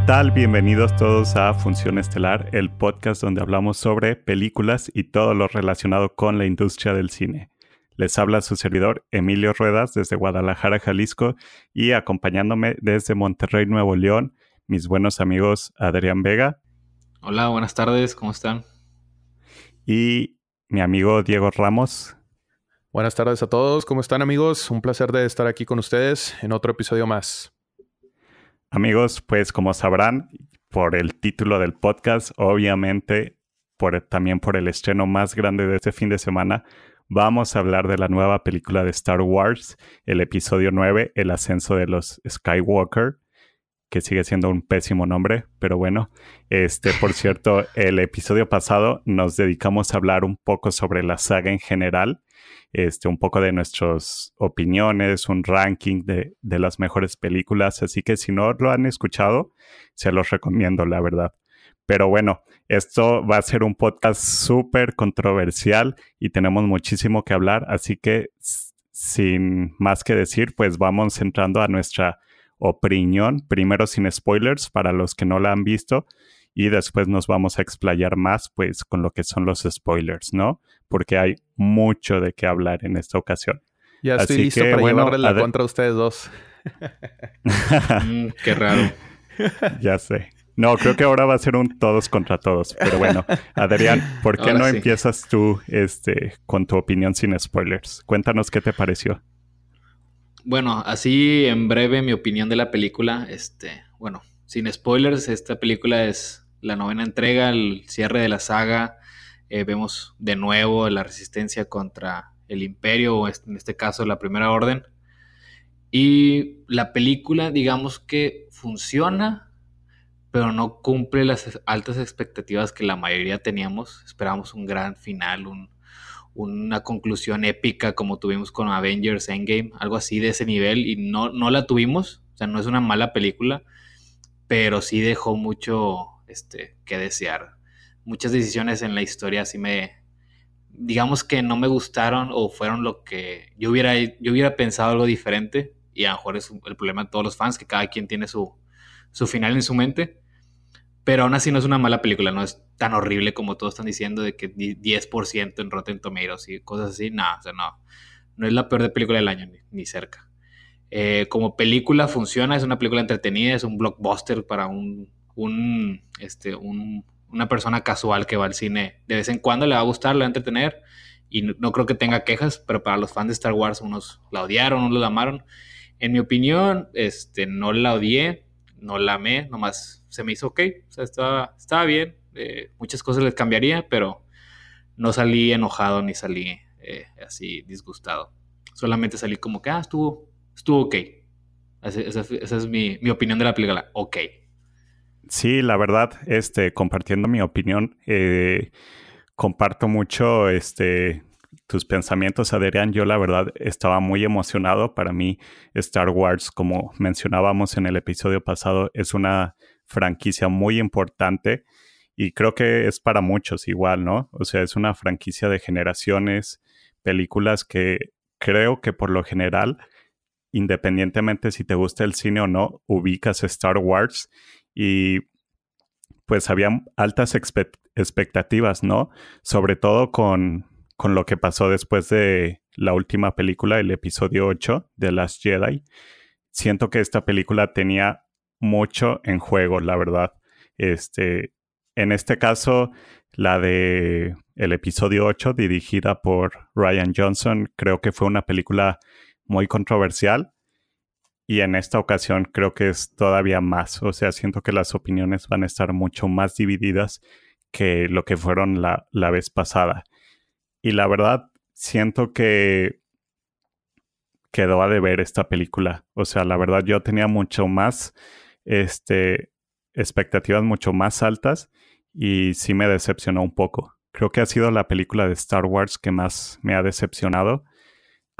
¿Qué tal? Bienvenidos todos a Función Estelar, el podcast donde hablamos sobre películas y todo lo relacionado con la industria del cine. Les habla su servidor Emilio Ruedas desde Guadalajara, Jalisco y acompañándome desde Monterrey, Nuevo León, mis buenos amigos Adrián Vega. Hola, buenas tardes, ¿cómo están? Y mi amigo Diego Ramos. Buenas tardes a todos, ¿cómo están amigos? Un placer de estar aquí con ustedes en otro episodio más. Amigos, pues como sabrán por el título del podcast, obviamente por, también por el estreno más grande de este fin de semana, vamos a hablar de la nueva película de Star Wars, el episodio 9, El ascenso de los Skywalker, que sigue siendo un pésimo nombre, pero bueno, este, por cierto, el episodio pasado nos dedicamos a hablar un poco sobre la saga en general, este, un poco de nuestras opiniones, un ranking de, de las mejores películas, así que si no lo han escuchado, se los recomiendo, la verdad. Pero bueno, esto va a ser un podcast súper controversial y tenemos muchísimo que hablar, así que sin más que decir, pues vamos entrando a nuestra opinión, primero sin spoilers para los que no la han visto y después nos vamos a explayar más pues con lo que son los spoilers, ¿no? Porque hay mucho de qué hablar en esta ocasión. Ya estoy listo para llevarle la contra ustedes dos. Mm, qué raro. ya sé. No, creo que ahora va a ser un todos contra todos. Pero bueno, Adrián, ¿por qué no empiezas tú este, con tu opinión sin spoilers? Cuéntanos qué te pareció. Bueno, así en breve mi opinión de la película. Este, bueno, sin spoilers, esta película es la novena entrega, el cierre de la saga. Eh, vemos de nuevo la resistencia contra el imperio, o en este caso la primera orden. Y la película, digamos que funciona pero no cumple las altas expectativas que la mayoría teníamos. Esperábamos un gran final, una conclusión épica como tuvimos con Avengers Endgame, algo así de ese nivel, y no, no la tuvimos. O sea, no es una mala película, pero sí dejó mucho este, que desear. Muchas decisiones en la historia sí me, digamos que no me gustaron o fueron lo que yo hubiera, yo hubiera pensado algo diferente, y a lo mejor es el problema de todos los fans, que cada quien tiene su, su final en su mente. Pero aún así no es una mala película, no es tan horrible como todos están diciendo de que 10% en Rotten Tomatoes y cosas así. No, o sea, no. No es la peor de película del año, ni, cerca. Eh, como película funciona, es una película entretenida, es un blockbuster para un, un, este, un, una persona casual que va al cine. De vez en cuando le va a gustar, le va a entretener y no, creo que tenga quejas, pero para los fans de Star Wars unos la odiaron, unos la amaron. En mi opinión, este, no la odié, no la amé, nomás se me hizo ok, o sea, estaba, estaba bien, eh, muchas cosas les cambiaría, pero no salí enojado ni salí eh, así disgustado. Solamente salí como que, ah, estuvo, estuvo ok. Esa, es mi, opinión de la película, ok. Sí, la verdad, este, compartiendo mi opinión, eh, comparto mucho este, tus pensamientos, Adrián. Yo la verdad estaba muy emocionado. Para mí, Star Wars, como mencionábamos en el episodio pasado, es una franquicia muy importante y creo que es para muchos igual, ¿no? O sea, es una franquicia de generaciones, películas que creo que por lo general, independientemente si te gusta el cine o no, ubicas Star Wars y pues había altas expectativas, ¿no? Sobre todo con con lo que pasó después de la última película, el episodio 8 de Last Jedi. Siento que esta película tenía mucho en juego, la verdad. Este, en este caso, la de el episodio 8, dirigida por Ryan Johnson, creo que fue una película muy controversial. Y en esta ocasión creo que es todavía más. O sea, siento que las opiniones van a estar mucho más divididas que lo que fueron la, la vez pasada. Y la verdad, siento que quedó a deber esta película. O sea, la verdad, yo tenía mucho más, este, expectativas mucho más altas y sí me decepcionó un poco. Creo que ha sido la película de Star Wars que más me ha decepcionado.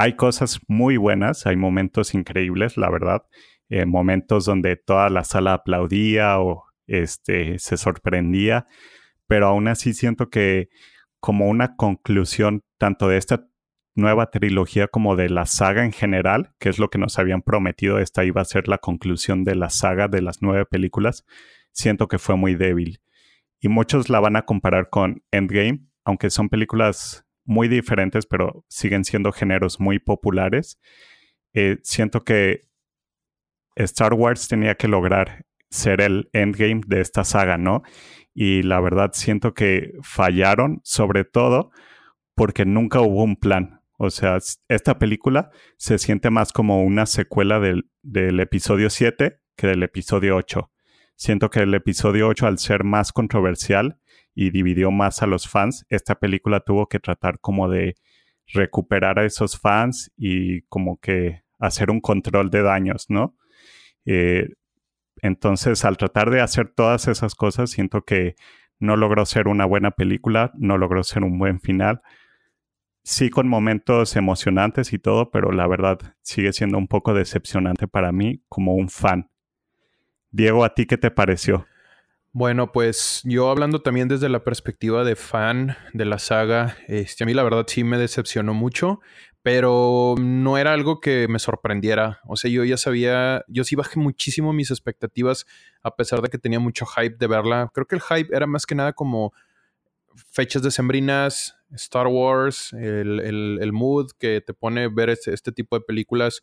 Hay cosas muy buenas, hay momentos increíbles, la verdad. Eh, momentos donde toda la sala aplaudía o este, se sorprendía, pero aún así siento que como una conclusión tanto de esta nueva trilogía como de la saga en general, que es lo que nos habían prometido, esta iba a ser la conclusión de la saga de las nueve películas, siento que fue muy débil. Y muchos la van a comparar con Endgame, aunque son películas muy diferentes, pero siguen siendo géneros muy populares. Eh, siento que Star Wars tenía que lograr ser el endgame de esta saga, ¿no? Y la verdad siento que fallaron, sobre todo porque nunca hubo un plan. O sea, esta película se siente más como una secuela del, del episodio 7 que del episodio 8. Siento que el episodio 8, al ser más controversial y dividió más a los fans, esta película tuvo que tratar como de recuperar a esos fans y como que hacer un control de daños, ¿no? Eh, entonces, al tratar de hacer todas esas cosas, siento que no logró ser una buena película, no logró ser un buen final. Sí con momentos emocionantes y todo, pero la verdad sigue siendo un poco decepcionante para mí como un fan. Diego, ¿a ti qué te pareció? Bueno, pues yo hablando también desde la perspectiva de fan de la saga, este, a mí la verdad sí me decepcionó mucho pero no era algo que me sorprendiera. O sea, yo ya sabía, yo sí bajé muchísimo mis expectativas a pesar de que tenía mucho hype de verla. Creo que el hype era más que nada como fechas decembrinas, Star Wars, el, mood que te pone ver este, este, tipo de películas.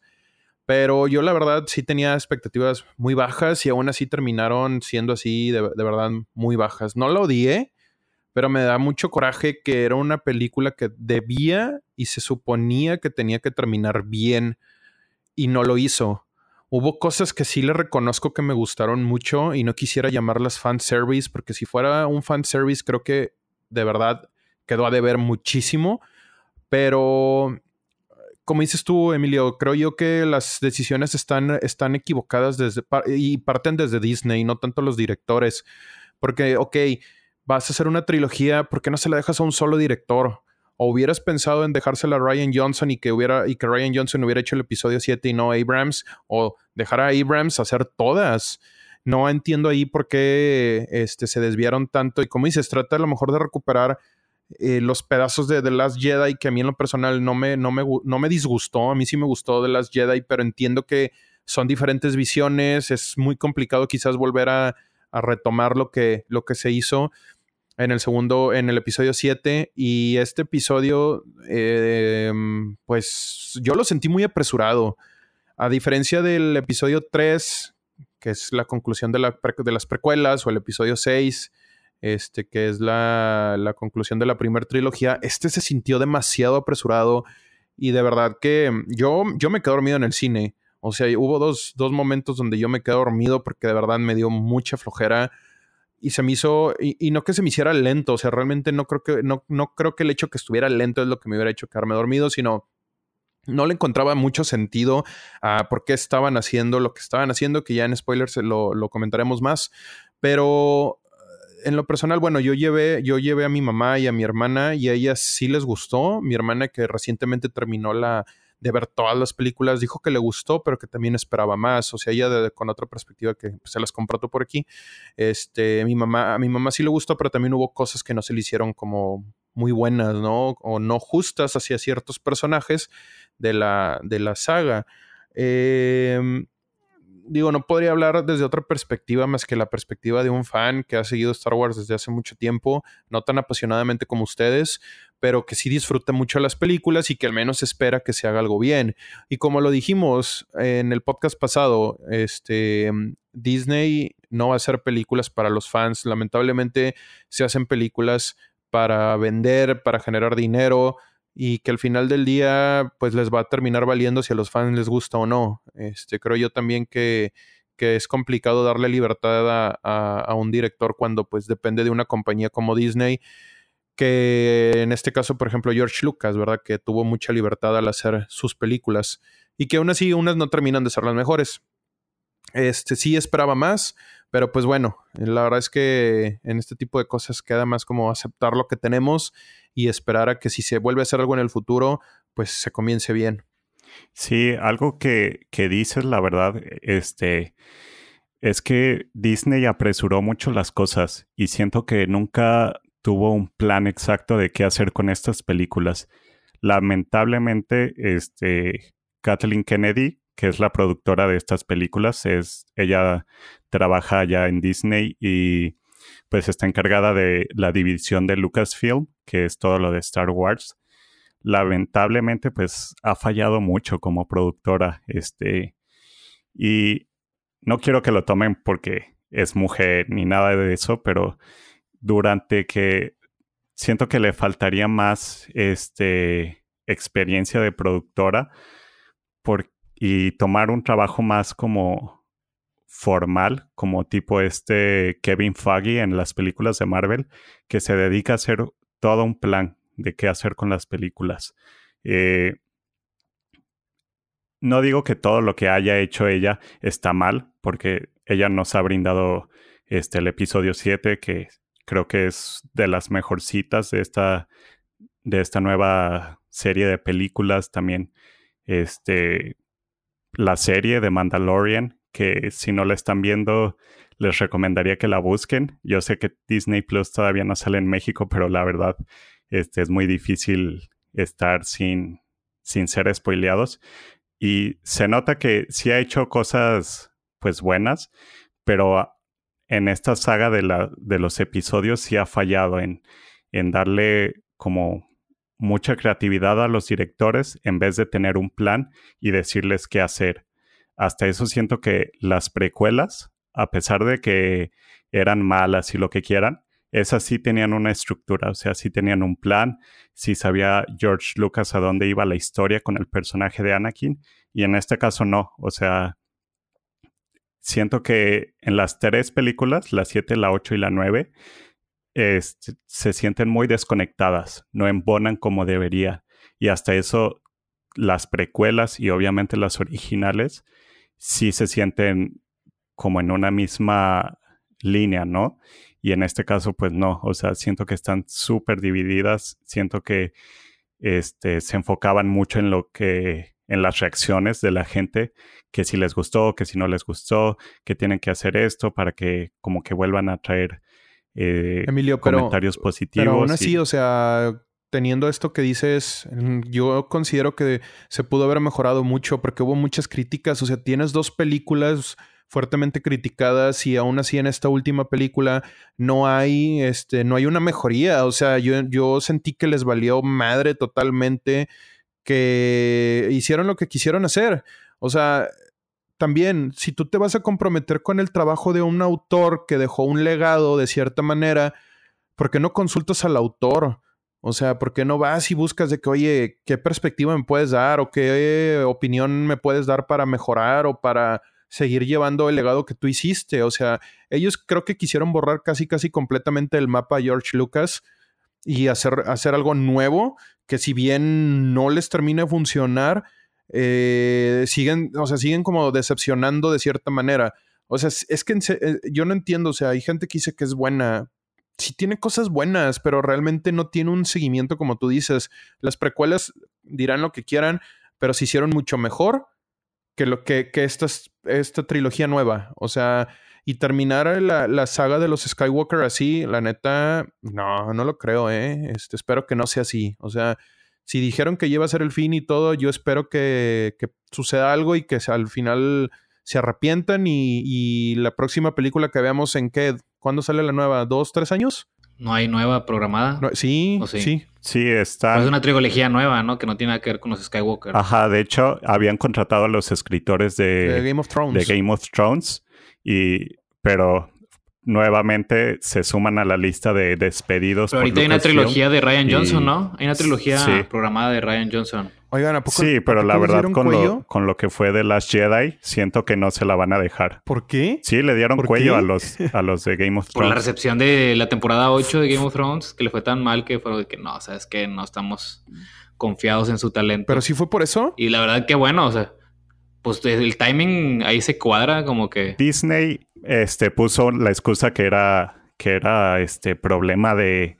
Pero yo la verdad sí tenía expectativas muy bajas y aún así terminaron siendo así de, de verdad muy bajas. No la odié, pero me da mucho coraje que era una película que debía y se suponía que tenía que terminar bien y no lo hizo. Hubo cosas que sí le reconozco que me gustaron mucho y no quisiera llamarlas fanservice, porque si fuera un fanservice creo que de verdad quedó a deber muchísimo, pero como dices tú, Emilio, creo yo que las decisiones están, están equivocadas desde, y parten desde Disney, no tanto los directores. Porque, ok, vas a hacer una trilogía, ¿por qué no se la dejas a un solo director? O hubieras pensado en dejársela a Ryan Johnson y que, hubiera, y que Ryan Johnson hubiera hecho el episodio 7 y no Abrams, o dejar a Abrams hacer todas. No entiendo ahí por qué este, se desviaron tanto. Y como dices, trata a lo mejor de recuperar eh, los pedazos de The Last Jedi, que a mí en lo personal no me, no, me, no me disgustó. A mí sí me gustó The Last Jedi, pero entiendo que son diferentes visiones. Es muy complicado quizás volver a, retomar lo que, lo que se hizo en el segundo, en el episodio 7. Y este episodio, eh, pues yo lo sentí muy apresurado. A diferencia del episodio 3, que es la conclusión de, la, de las precuelas, o el episodio 6, este, que es la, la conclusión de la primera trilogía, este se sintió demasiado apresurado. Y de verdad que yo, yo me quedé dormido en el cine. O sea, hubo dos, dos momentos donde yo me quedé dormido porque de verdad me dio mucha flojera y se me hizo, y, no que se me hiciera lento, o sea, realmente no creo que, no, no creo que el hecho que estuviera lento es lo que me hubiera hecho quedarme dormido, sino no le encontraba mucho sentido a por qué estaban haciendo lo que estaban haciendo, que ya en spoilers lo, lo comentaremos más, pero en lo personal, bueno, yo llevé, yo llevé a mi mamá y a mi hermana y a ellas sí les gustó, mi hermana que recientemente terminó la, de ver todas las películas, dijo que le gustó, pero que también esperaba más. O sea, ella con otra perspectiva que pues, se las compró por aquí. Este, mi mamá, a mi mamá sí le gustó, pero también hubo cosas que no se le hicieron como muy buenas, ¿no? O no justas hacia ciertos personajes de la, de la saga. Eh, digo, no podría hablar desde otra perspectiva más que la perspectiva de un fan que ha seguido Star Wars desde hace mucho tiempo, no tan apasionadamente como ustedes, pero que sí disfruta mucho las películas y que al menos espera que se haga algo bien. Y como lo dijimos en el podcast pasado, este Disney no va a hacer películas para los fans, lamentablemente se hacen películas para vender, para generar dinero, y que al final del día pues les va a terminar valiendo si a los fans les gusta o no. Este, creo yo también que, que es complicado darle libertad a, a, un director cuando pues depende de una compañía como Disney, que en este caso, por ejemplo, George Lucas, ¿verdad? Que tuvo mucha libertad al hacer sus películas y que aún así unas no terminan de ser las mejores. Este sí esperaba más, pero pues bueno, la verdad es que en este tipo de cosas queda más como aceptar lo que tenemos y esperar a que si se vuelve a hacer algo en el futuro, pues se comience bien. Sí, algo que, que dices, la verdad, este, es que Disney apresuró mucho las cosas y siento que nunca tuvo un plan exacto de qué hacer con estas películas. Lamentablemente, este, Kathleen Kennedy, que es la productora de estas películas, es, ella trabaja ya en Disney y pues está encargada de la división de Lucasfilm, que es todo lo de Star Wars. Lamentablemente, pues ha fallado mucho como productora, este, y no quiero que lo tomen porque es mujer ni nada de eso, pero durante que siento que le faltaría más este, experiencia de productora por, y tomar un trabajo más como formal, como tipo este Kevin Feige en las películas de Marvel, que se dedica a hacer todo un plan de qué hacer con las películas. Eh, no digo que todo lo que haya hecho ella está mal, porque ella nos ha brindado este, el episodio 7, que creo que es de las mejorcitas de esta, de esta nueva serie de películas. También este, la serie de Mandalorian, que si no la están viendo, les recomendaría que la busquen. Yo sé que Disney Plus todavía no sale en México, pero la verdad este, es muy difícil estar sin, sin ser spoileados. Y se nota que sí ha hecho cosas pues buenas, pero en esta saga de, la, de los episodios sí ha fallado en, en darle como mucha creatividad a los directores en vez de tener un plan y decirles qué hacer. Hasta eso siento que las precuelas, a pesar de que eran malas y lo que quieran, esas sí tenían una estructura, o sea, sí tenían un plan, sí sabía George Lucas a dónde iba la historia con el personaje de Anakin, y en este caso no, o sea, siento que en las tres películas, la 7, la 8 y la 9, se sienten muy desconectadas, no embonan como debería, y hasta eso las precuelas y obviamente las originales sí se sienten como en una misma línea, ¿no? Y en este caso, pues no, o sea, siento que están súper divididas, siento que este, se enfocaban mucho en lo que, en las reacciones de la gente, que si les gustó, que si no les gustó, que tienen que hacer esto para que como que vuelvan a traer eh, comentarios positivos. Pero aún así, o sea, teniendo esto que dices, yo considero que se pudo haber mejorado mucho porque hubo muchas críticas, o sea, tienes dos películas fuertemente criticadas y aún así en esta última película no hay, este, no hay una mejoría. O sea, yo, yo sentí que les valió madre totalmente que hicieron lo que quisieron hacer. O sea, también, si tú te vas a comprometer con el trabajo de un autor que dejó un legado de cierta manera, ¿por qué no consultas al autor? O sea, ¿por qué no vas y buscas de que, oye, qué perspectiva me puedes dar o qué opinión me puedes dar para mejorar o para seguir llevando el legado que tú hiciste. O sea, ellos creo que quisieron borrar casi, casi completamente el mapa George Lucas y hacer, hacer algo nuevo que si bien no les termina de funcionar, eh, siguen, o sea, siguen como decepcionando de cierta manera. O sea, es, que eh, yo no entiendo, o sea, hay gente que dice que es buena. Sí tiene cosas buenas, pero realmente no tiene un seguimiento como tú dices. Las precuelas dirán lo que quieran, pero se hicieron mucho mejor que lo que, que esta, esta trilogía nueva. O sea, y terminar la, la, saga de los Skywalker así, la neta, no, no lo creo, ¿eh? Este, espero que no sea así. O sea, si dijeron que lleva a ser el fin y todo, yo espero que, que suceda algo y que al final se arrepientan y, y, la próxima película que veamos en qué, ¿cuándo sale la nueva? ¿Dos, tres años? No hay nueva programada. sí, sí, sí. está. es una trilogía nueva, ¿no? Que no tiene nada que ver con los Skywalker. Ajá, de hecho, habían contratado a los escritores de, Game of Thrones. De Game of Thrones. Y, pero nuevamente se suman a la lista de despedidos. Pero ahorita hay una trilogía de Ryan Johnson, ¿no? Hay una trilogía programada de Ryan Johnson. Oigan, ¿a poco, Sí, pero la verdad, con lo, con lo, que fue de Last Jedi, siento que no se la van a dejar. ¿Por qué? Sí, le dieron cuello a los, a los de Game of Thrones. Por la recepción de la temporada 8 de Game of Thrones, que le fue tan mal que fue de que no, sabes que no estamos confiados en su talento. Pero sí fue por eso. Y la verdad que bueno, o sea, pues el timing ahí se cuadra como que. Disney este, puso la excusa que era, que era este problema de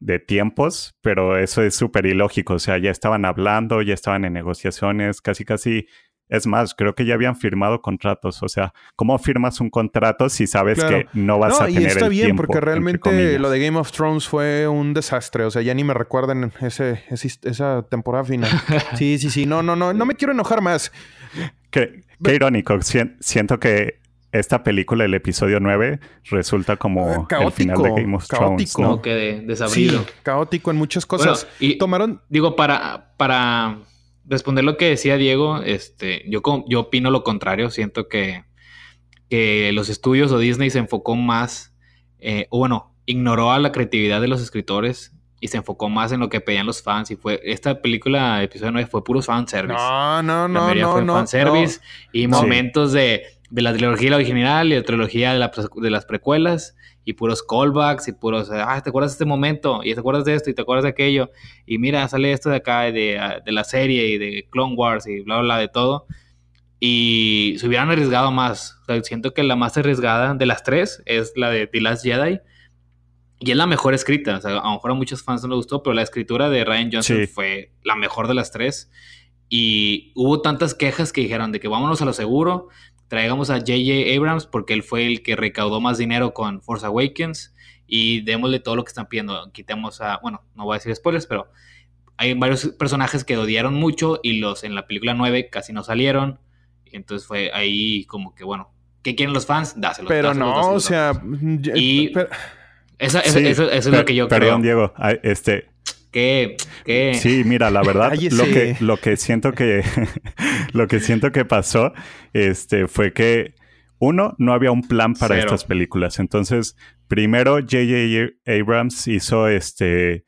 de tiempos, pero eso es súper ilógico. O sea, ya estaban hablando, ya estaban en negociaciones, casi casi Es más, creo que ya habían firmado contratos. O sea, ¿cómo firmas un contrato si sabes que no vas a tener y está el bien, tiempo, porque realmente lo de Game of Thrones fue un desastre. O sea, ya ni me recuerdan ese, ese- esa temporada final. Sí, sí, sí. No, no, no. No me quiero enojar más. Qué, qué irónico. Sien- siento que esta película, el episodio 9, resulta como Eh, el final de caótico, Game of Thrones, caótico. ¿no? Como que de- Sí, desabrido. caótico en muchas cosas. Bueno, y Tomaron. digo, para, para responder lo que decía Diego, este, yo, yo opino lo contrario. Siento que, que los estudios o Disney se enfocó más, eh, o bueno, ignoró a la creatividad de los escritores y se enfocó más en lo que pedían los fans. Y fue esta película, episodio 9, fue puro fanservice. No, no, La no, mayoría no, fue no. fanservice y No. momentos de, de la trilogía original y la trilogía de, la de las precuelas y puros callbacks y puros, ah, ¿te acuerdas de este momento? Y te acuerdas de esto y te acuerdas de aquello. Y mira, sale esto de acá, de, ah, de la serie y de Clone Wars y bla, bla, bla, de todo. Y se hubieran arriesgado más. O sea, siento que la más arriesgada de las tres es la de The Last Jedi. Y es la mejor escrita. O sea, a lo mejor a muchos fans no les gustó, pero la escritura de Ryan Johnson Sí. fue la mejor de las tres. Y hubo tantas quejas que dijeron de que vámonos a lo seguro, traigamos a J.J. Abrams porque él fue el que recaudó más dinero con Force Awakens y démosle todo lo que están pidiendo. Quitemos a, bueno, no voy a decir spoilers, pero hay varios personajes que odiaron mucho y los en la película 9 casi no salieron. Y entonces fue ahí como que, bueno, ¿qué quieren los fans? Dáselos. Pero dáselos, no, dáselos, o sea. dáselos. Y- pero- Esa- esa- Sí, eso, eso es per- lo que yo Perdón, creo. Diego. Ay, Este, Que, que Sí, mira, la verdad, lo que, lo que siento que lo que siento que pasó este, fue que uno, no había un plan para Cero. estas películas. Entonces, primero J.J. Abrams hizo este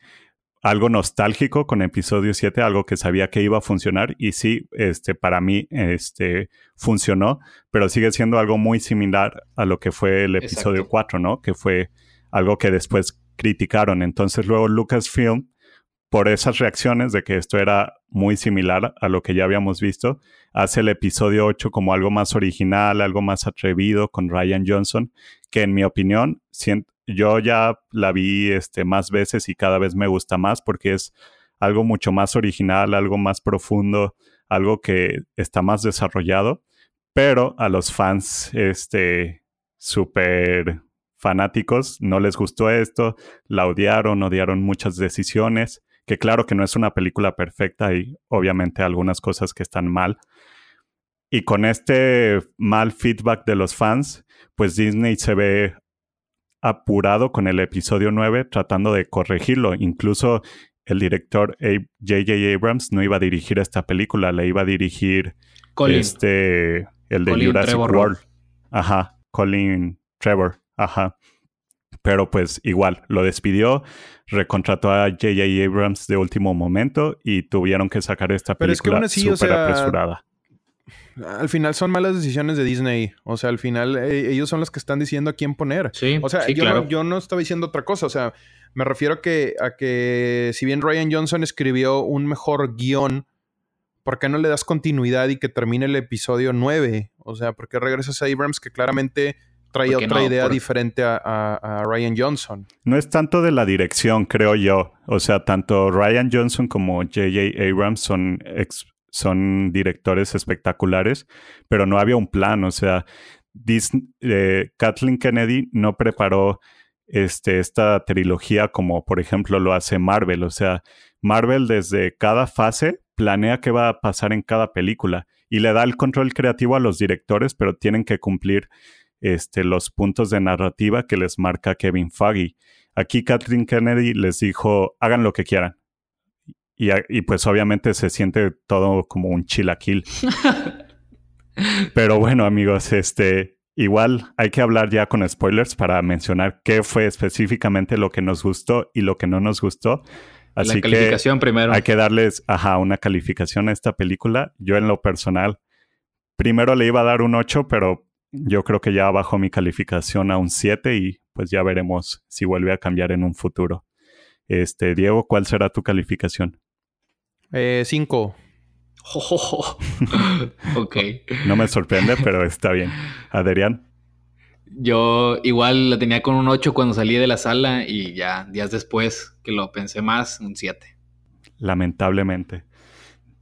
algo nostálgico con episodio 7, algo que sabía que iba a funcionar. Y sí, este, para mí, este, funcionó, pero sigue siendo algo muy similar a lo que fue el episodio Exacto. 4, ¿no? Que fue algo que después criticaron. Entonces, luego Lucasfilm por esas reacciones de que esto era muy similar a lo que ya habíamos visto, hace el episodio 8 como algo más original, algo más atrevido con Ryan Johnson, que en mi opinión, yo ya la vi este, más veces y cada vez me gusta más porque es algo mucho más original, algo más profundo, algo que está más desarrollado, pero a los fans este, súper fanáticos no les gustó esto, la odiaron, odiaron muchas decisiones, que claro que no es una película perfecta y obviamente algunas cosas que están mal. Y con este mal feedback de los fans, pues Disney se ve apurado con el episodio 9 tratando de corregirlo. Incluso el director J.J. Abrams no iba a dirigir esta película, le iba a dirigir Colin. este el de Colin Jurassic Trevor, World. Ajá, Colin Trevor, ajá. Pero pues igual, lo despidió, recontrató a J.J. Abrams de último momento y tuvieron que sacar esta Pero es que película aún así, o súper sea, apresurada. Al final son malas decisiones de Disney. O sea, al final eh, ellos son los que están diciendo a quién poner. Sí, O sea, sí, yo, claro. no, yo no estaba diciendo otra cosa. O sea, me refiero a que, a que si bien Ryan Johnson escribió un mejor guion, ¿por qué no le das continuidad y que termine el episodio 9? O sea, ¿por qué regresas a Abrams que claramente traía Porque otra no, idea por- diferente a, a- a Ryan Johnson? No es tanto de la dirección, creo yo. O sea, tanto Ryan Johnson como J.J. Abrams son, ex- son directores espectaculares, pero no había un plan. O sea, Dis- eh, Kathleen Kennedy no preparó este, esta trilogía como, por ejemplo, lo hace Marvel. O sea, Marvel desde cada fase planea qué va a pasar en cada película y le da el control creativo a los directores, pero tienen que cumplir este, los puntos de narrativa que les marca Kevin Feige. Aquí Kathleen Kennedy les dijo, hagan lo que quieran. Y, y pues obviamente se siente todo como un chilaquil. Pero bueno, amigos, este, igual hay que hablar ya con spoilers para mencionar qué fue específicamente lo que nos gustó y lo que no nos gustó. Así la que calificación primero. hay que darles, ajá, una calificación a esta película. Yo en lo personal, primero le iba a dar un 8, pero yo creo que ya bajó mi calificación a un 7 y pues ya veremos si vuelve a cambiar en un futuro. Este, Diego, ¿cuál será tu calificación? Eh, cinco. ok. No me sorprende, pero está bien. Adrián, Yo igual la tenía con un 8 cuando salí de la sala y ya días después que lo pensé más, un 7. lamentablemente.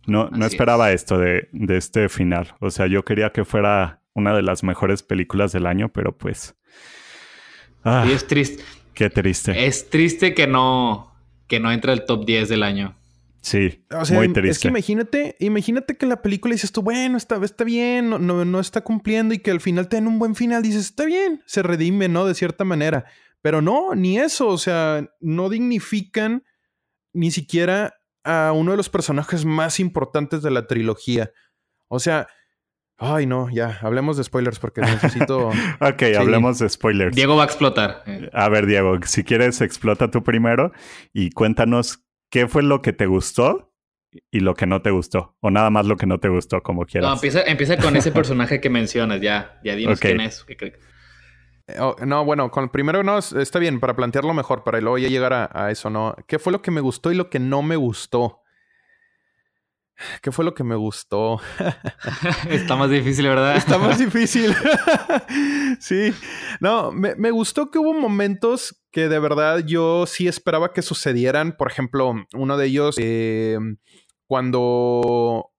No, no esperaba esto de, de este final. O sea, yo quería que fuera una de las mejores películas del año, pero pues. Ah, y es triste. Qué triste. Es triste que no, que no entra el top 10 del año. Sí, muy triste. Es que imagínate, imagínate que la película dices tú, bueno, está, está bien, no, no, está cumpliendo y que al final te den un buen final, dices, está bien, se redime, ¿no? De cierta manera. Pero no, ni eso, o sea, no dignifican ni siquiera a uno de los personajes más importantes de la trilogía. O sea, ay no, ya, hablemos de spoilers porque necesito... ok, hablemos de spoilers. Diego va a explotar. A ver, Diego, si quieres, explota tú primero y cuéntanos qué fue lo que te gustó y lo que no te gustó. O nada más lo que no te gustó, como quieras. No, empieza, empieza con ese personaje que mencionas, ya, ya dinos quién es. Eh, oh, no, bueno, con primero no, está bien, para plantearlo mejor, para luego ya llegar a, eso, ¿no? ¿Qué fue lo que me gustó y lo que no me gustó? ¿Qué fue lo que me gustó? Está más difícil, ¿verdad? Está más difícil. sí. No, me, gustó que hubo momentos que de verdad yo sí esperaba que sucedieran. Por ejemplo, uno de ellos, eh, cuando,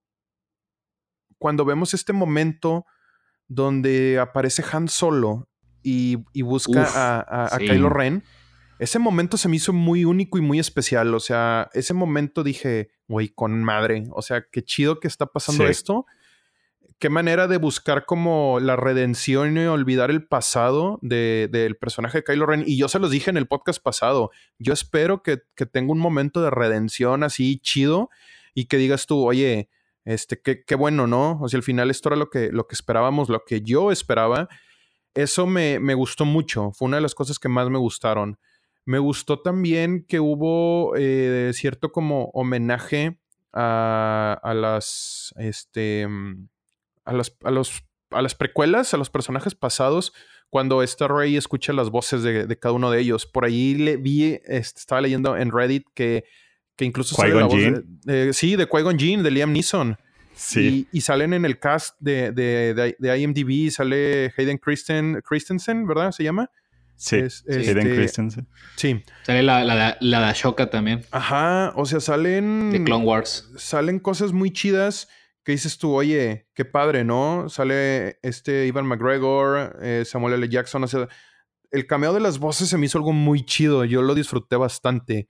cuando vemos este momento donde aparece Han Solo y, busca a, Kylo Ren. Ese momento se me hizo muy único y muy especial. O sea, ese momento dije, güey, con madre. O sea, qué chido que está pasando esto. Qué manera de buscar como la redención y olvidar el pasado del personaje de Kylo Ren. Y yo se los dije en el podcast pasado. Yo espero que, tenga un momento de redención así chido y que digas tú, oye, este, qué, qué bueno, ¿no? O sea, al final esto era lo que, lo que esperábamos, lo que yo esperaba. Eso me, gustó mucho, fue una de las cosas que más me gustaron. Me gustó también que hubo eh, cierto como homenaje a, a las, este, mm, a, las, a, los, a las precuelas, a los personajes pasados, cuando esta Rey escucha las voces de, cada uno de ellos. Por ahí le vi, este, estaba leyendo en Reddit que, que incluso sale la voz de, sí, de Qui-Gon Jinn, de Liam Neeson. Y, salen en el cast de, de, de, IMDb, sale Hayden Christen, Christensen, ¿verdad? ¿Se llama? Sí, Hayden este, Christensen. Sí. Sale la, la, la de Ashoka también. Ajá, o sea, salen... De Clone Wars. Salen cosas muy chidas que dices tú, oye, qué padre, ¿no? Sale este Ivan McGregor, eh, Samuel L. Jackson, o sea, el cameo de las voces se me hizo algo muy chido, yo lo disfruté bastante.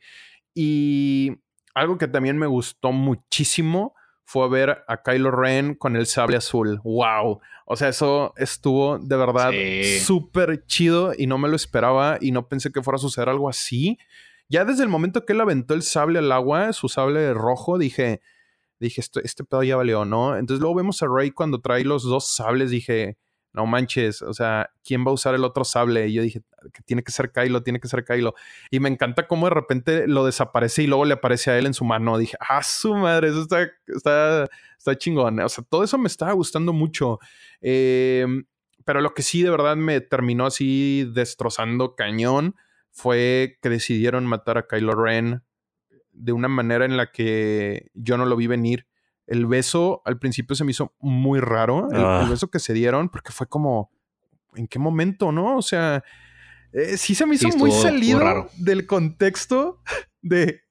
Y algo que también me gustó muchísimo fue a ver a Kylo Ren con el sable azul. ¡Wow! O sea, eso estuvo de verdad súper chido y no me lo esperaba y no pensé que fuera a suceder algo así. Ya desde el momento que él aventó el sable al agua, su sable rojo, dije, dije, este, este pedo ya valió, ¿no? Entonces luego vemos a Rey cuando trae los dos sables, dije, no manches, o sea, ¿quién va a usar el otro sable? Y yo dije, que tiene que ser Kylo, tiene que ser Kylo. Y me encanta cómo de repente lo desaparece y luego le aparece a él en su mano. Dije, ah, su madre, eso está, está, está chingón. O sea, todo eso me estaba gustando mucho. Em, pero lo que sí de verdad me terminó así destrozando cañón fue que decidieron matar a Kylo Ren de una manera en la que yo no lo vi venir el beso al principio se me hizo muy raro, el, ah. beso que se dieron, porque fue como, ¿en qué momento, no? O sea, eh, sí se me hizo muy salido del contexto de,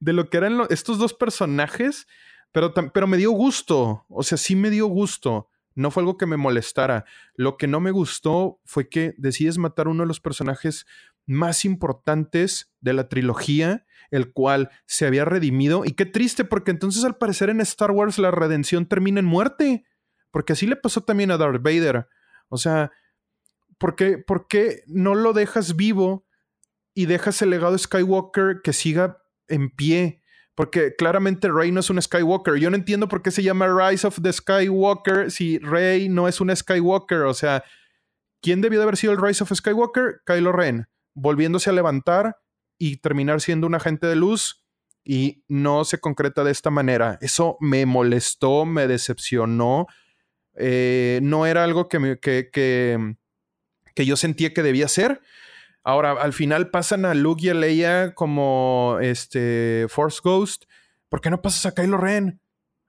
de, lo que eran estos dos personajes, pero, pero me dio gusto, o sea, sí me dio gusto. No fue algo que me molestara. Lo que no me gustó fue que decides matar uno de los personajes más importantes de la trilogía el cual se había redimido. Y qué triste, porque entonces al parecer en Star Wars la redención termina en muerte. Porque así le pasó también a Darth Vader. O sea, ¿por qué, no lo dejas vivo y dejas el legado Skywalker que siga en pie? Porque claramente Rey no es un Skywalker. Yo no entiendo por qué se llama Rise of the Skywalker si Rey no es un Skywalker. O sea, ¿quién debió de haber sido el Rise of Skywalker? Kylo Ren. Volviéndose a levantar y terminar siendo un agente de luz y no se concreta de esta manera. Eso me molestó, me decepcionó. Eh, no era algo que, que, que, yo sentía que debía ser. Ahora, al final pasan a Luke y a Leia como este Force Ghost. ¿Por qué no pasas a Kylo Ren?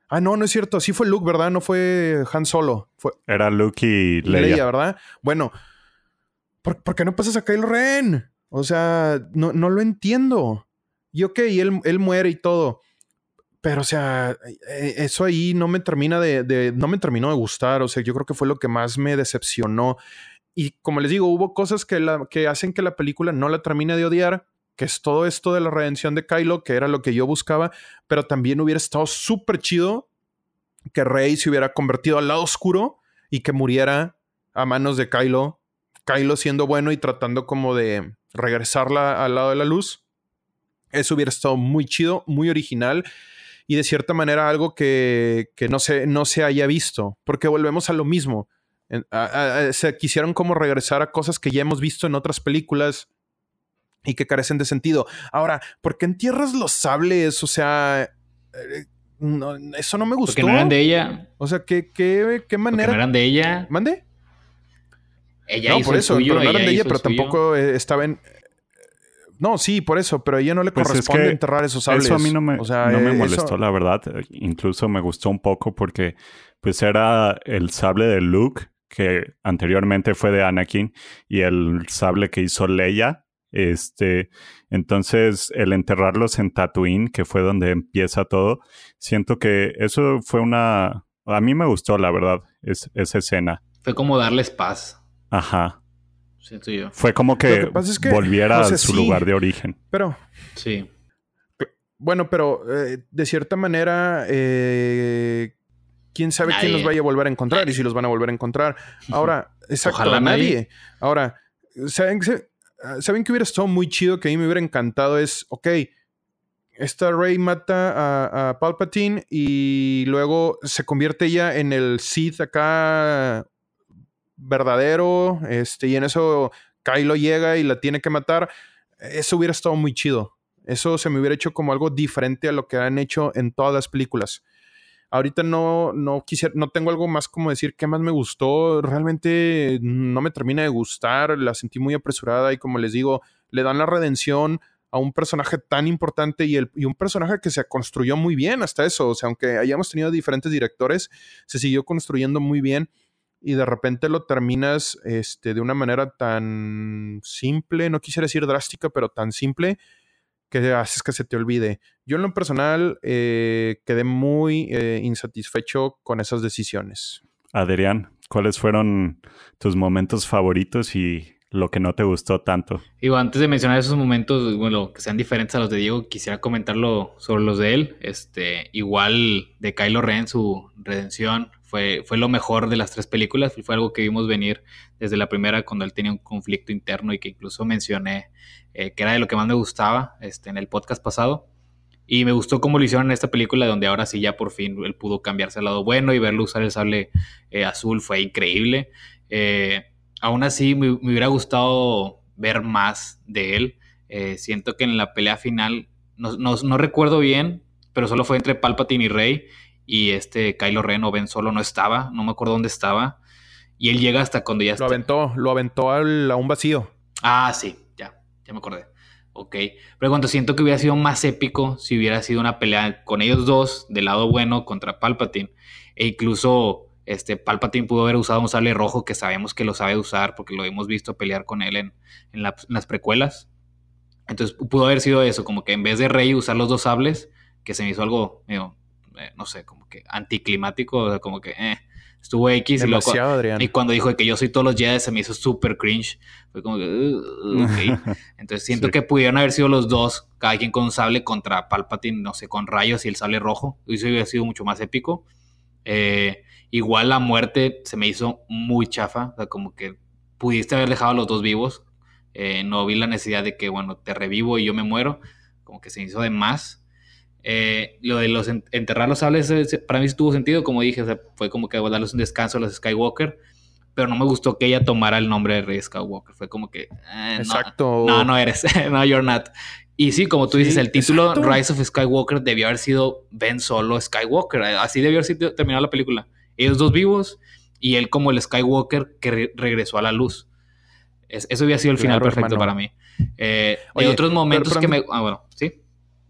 Ah, no, no es cierto. Sí fue Luke, ¿verdad? No fue Han Solo. Fue... Era Luke y Leia. Leia ¿verdad? Bueno, ¿por, ¿por, qué no pasas a Kylo Ren? O sea, no, no lo entiendo. Y ok, él, él muere y todo. pero, o sea, eh, eso ahí no me termina de, no me terminó de gustar. O sea, yo creo que fue lo que más me decepcionó. Y como les digo, hubo cosas que, la, que hacen que la película no la termine de odiar, que es todo esto de la redención de Kylo, que era lo que yo buscaba, pero también hubiera estado súper chido que Rey se hubiera convertido al lado oscuro y que muriera a manos de Kylo, Kylo siendo bueno y tratando como de regresarla al lado de la luz. Eso hubiera estado muy chido, muy original y de cierta manera algo que, no, se, no se haya visto, porque volvemos a lo mismo. se quisieron como regresar a cosas que ya hemos visto en otras películas y que carecen de sentido. Ahora, ¿por qué entierras los sables? O sea, eh, eso no me gustó. Porque no eran de ella. O sea, ¿qué, qué, qué manera? no eran de ella. ¿Mande? Ella no, por eso, pero no eran de ella, pero tampoco eh, estaba en no, sí, por eso, pero a ella no le pues corresponde enterrar esos sables. Eso a mí no me, me eh, molestó, la verdad. Incluso me gustó un poco porque pues era el sable de Luke, que anteriormente fue de Anakin, y el sable que hizo Leia. Este, entonces, el enterrarlos en Tatooine, que fue donde empieza todo, siento que eso fue una... A mí me gustó, la verdad, es, esa escena. Fue como darles paz. Ajá. Fue como que, volviera a su lugar de origen. Pero. Sí. Bueno, pero eh, de cierta manera, eh, quién sabe quién los vaya a volver a encontrar y si los van a volver a encontrar. Ahora, exacto, Ojalá nadie. Ahora, ¿saben, ¿saben que hubiera estado muy chido que a mí me hubiera encantado? Es, ok, esta Rey mata a, a, Palpatine y luego se convierte ella en el Sith acá verdadero, este, y en eso Kylo llega y la tiene que matar, eso hubiera estado muy chido. Eso se me hubiera hecho como algo diferente a lo que han hecho en todas las películas. Ahorita no, no quisiera, no tengo algo más como decir qué más me gustó. Realmente no me termina de gustar. La sentí muy apresurada y como les digo, le dan la redención a un personaje tan importante y, el, y, un personaje que se construyó muy bien hasta eso. O sea, aunque hayamos tenido diferentes directores, se siguió construyendo muy bien y de repente lo terminas este, de una manera tan simple, no quisiera decir drástica, pero tan simple que haces que se te olvide. Yo en lo personal eh, quedé muy eh, insatisfecho con esas decisiones. Adrián, ¿cuáles fueron tus momentos favoritos y lo que no te gustó tanto? Digo, antes de mencionar esos momentos, bueno, que sean diferentes a los de Diego, quisiera comentarlo sobre los de él. Este, igual de Kylo Ren, su redención, fue, fue lo mejor de las tres películas, fue algo que vimos venir desde la primera cuando él tenía un conflicto interno y que incluso mencioné eh, que era de lo que más me gustaba este, en el podcast pasado. Y me gustó cómo lo hicieron en esta película, donde ahora sí ya por fin él pudo cambiarse al lado bueno y verlo usar el sable eh, azul fue increíble. Eh, aún así, me, hubiera gustado ver más de él. siento que en la pelea final, no, no, recuerdo bien, pero solo fue entre Palpatine y Rey y este Kylo Ren o Ben Solo no estaba, no me acuerdo dónde estaba. Y él llega hasta cuando ya lo aventó, lo aventó a un vacío. Ah, sí, ya, ya me acordé. Ok, pero cuando siento que hubiera sido más épico si hubiera sido una pelea con ellos dos del lado bueno contra Palpatine. E incluso este, Palpatine pudo haber usado un sable rojo que sabemos que lo sabe usar porque lo hemos visto pelear con él en, en, las precuelas. Entonces pudo haber sido eso, como que en vez de Rey usar los dos sables, que se me hizo algo medio eh, no sé, como que anticlimático, como que eh, estuvo X y, y cuando dijo que yo soy todos los Jedi se me hizo súper cringe. Fue como que, uh, Entonces siento que pudieron haber sido los dos, cada quien con un sable contra Palpatine, no sé, con rayos y el sable rojo. Eso hubiera sido mucho más épico. Eh, igual la muerte se me hizo muy chafa, o sea, como que pudiste haber dejado a los dos vivos. no vi la necesidad de que, bueno, te revivo y yo me muero. Como que se hizo de más. Eh, lo de los enterrar los sables para mí tuvo sentido, como dije, fue como que darles un descanso a los Skywalker, pero no me gustó que ella tomara el nombre de Rey Skywalker, fue como que... Eh, exacto. No, no, eres, no, you're not. Y sí, como tú dices, el título Rise of Skywalker debió haber sido Ben Solo Skywalker, así debió haber sido terminada la película. Ellos dos vivos y él como el Skywalker que regresó a la luz. eso hubiera sido el final perfecto para mí. Eh, hay otros momentos que me... Ah, bueno, sí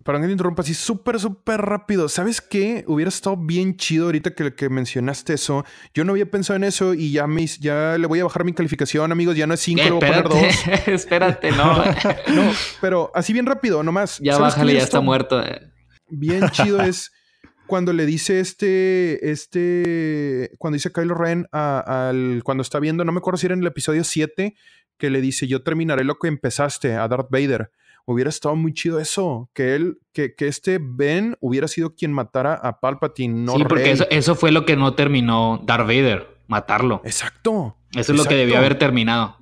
para que te interrumpa así súper, súper rápido. ¿Sabes qué? Hubiera estado bien chido ahorita que, que mencionaste eso. Yo no había pensado en eso y ya, ya le voy a bajar mi calificación, amigos. Ya no es 5, le voy a poner 2. Espérate, no. no, pero así bien rápido, nomás. Ya bájale, ya está muerto. Bien chido es cuando le dice este, este, cuando dice Kylo Ren al, cuando está viendo, no me acuerdo si era en el episodio 7, que le dice, yo terminaré lo que empezaste a Darth Vader. Hubiera estado muy chido eso, que él, que, que este Ben hubiera sido quien matara a Palpatine, no Sí, porque eso, eso, fue lo que no terminó Darth Vader, matarlo. Exacto. Eso es lo que debió haber terminado.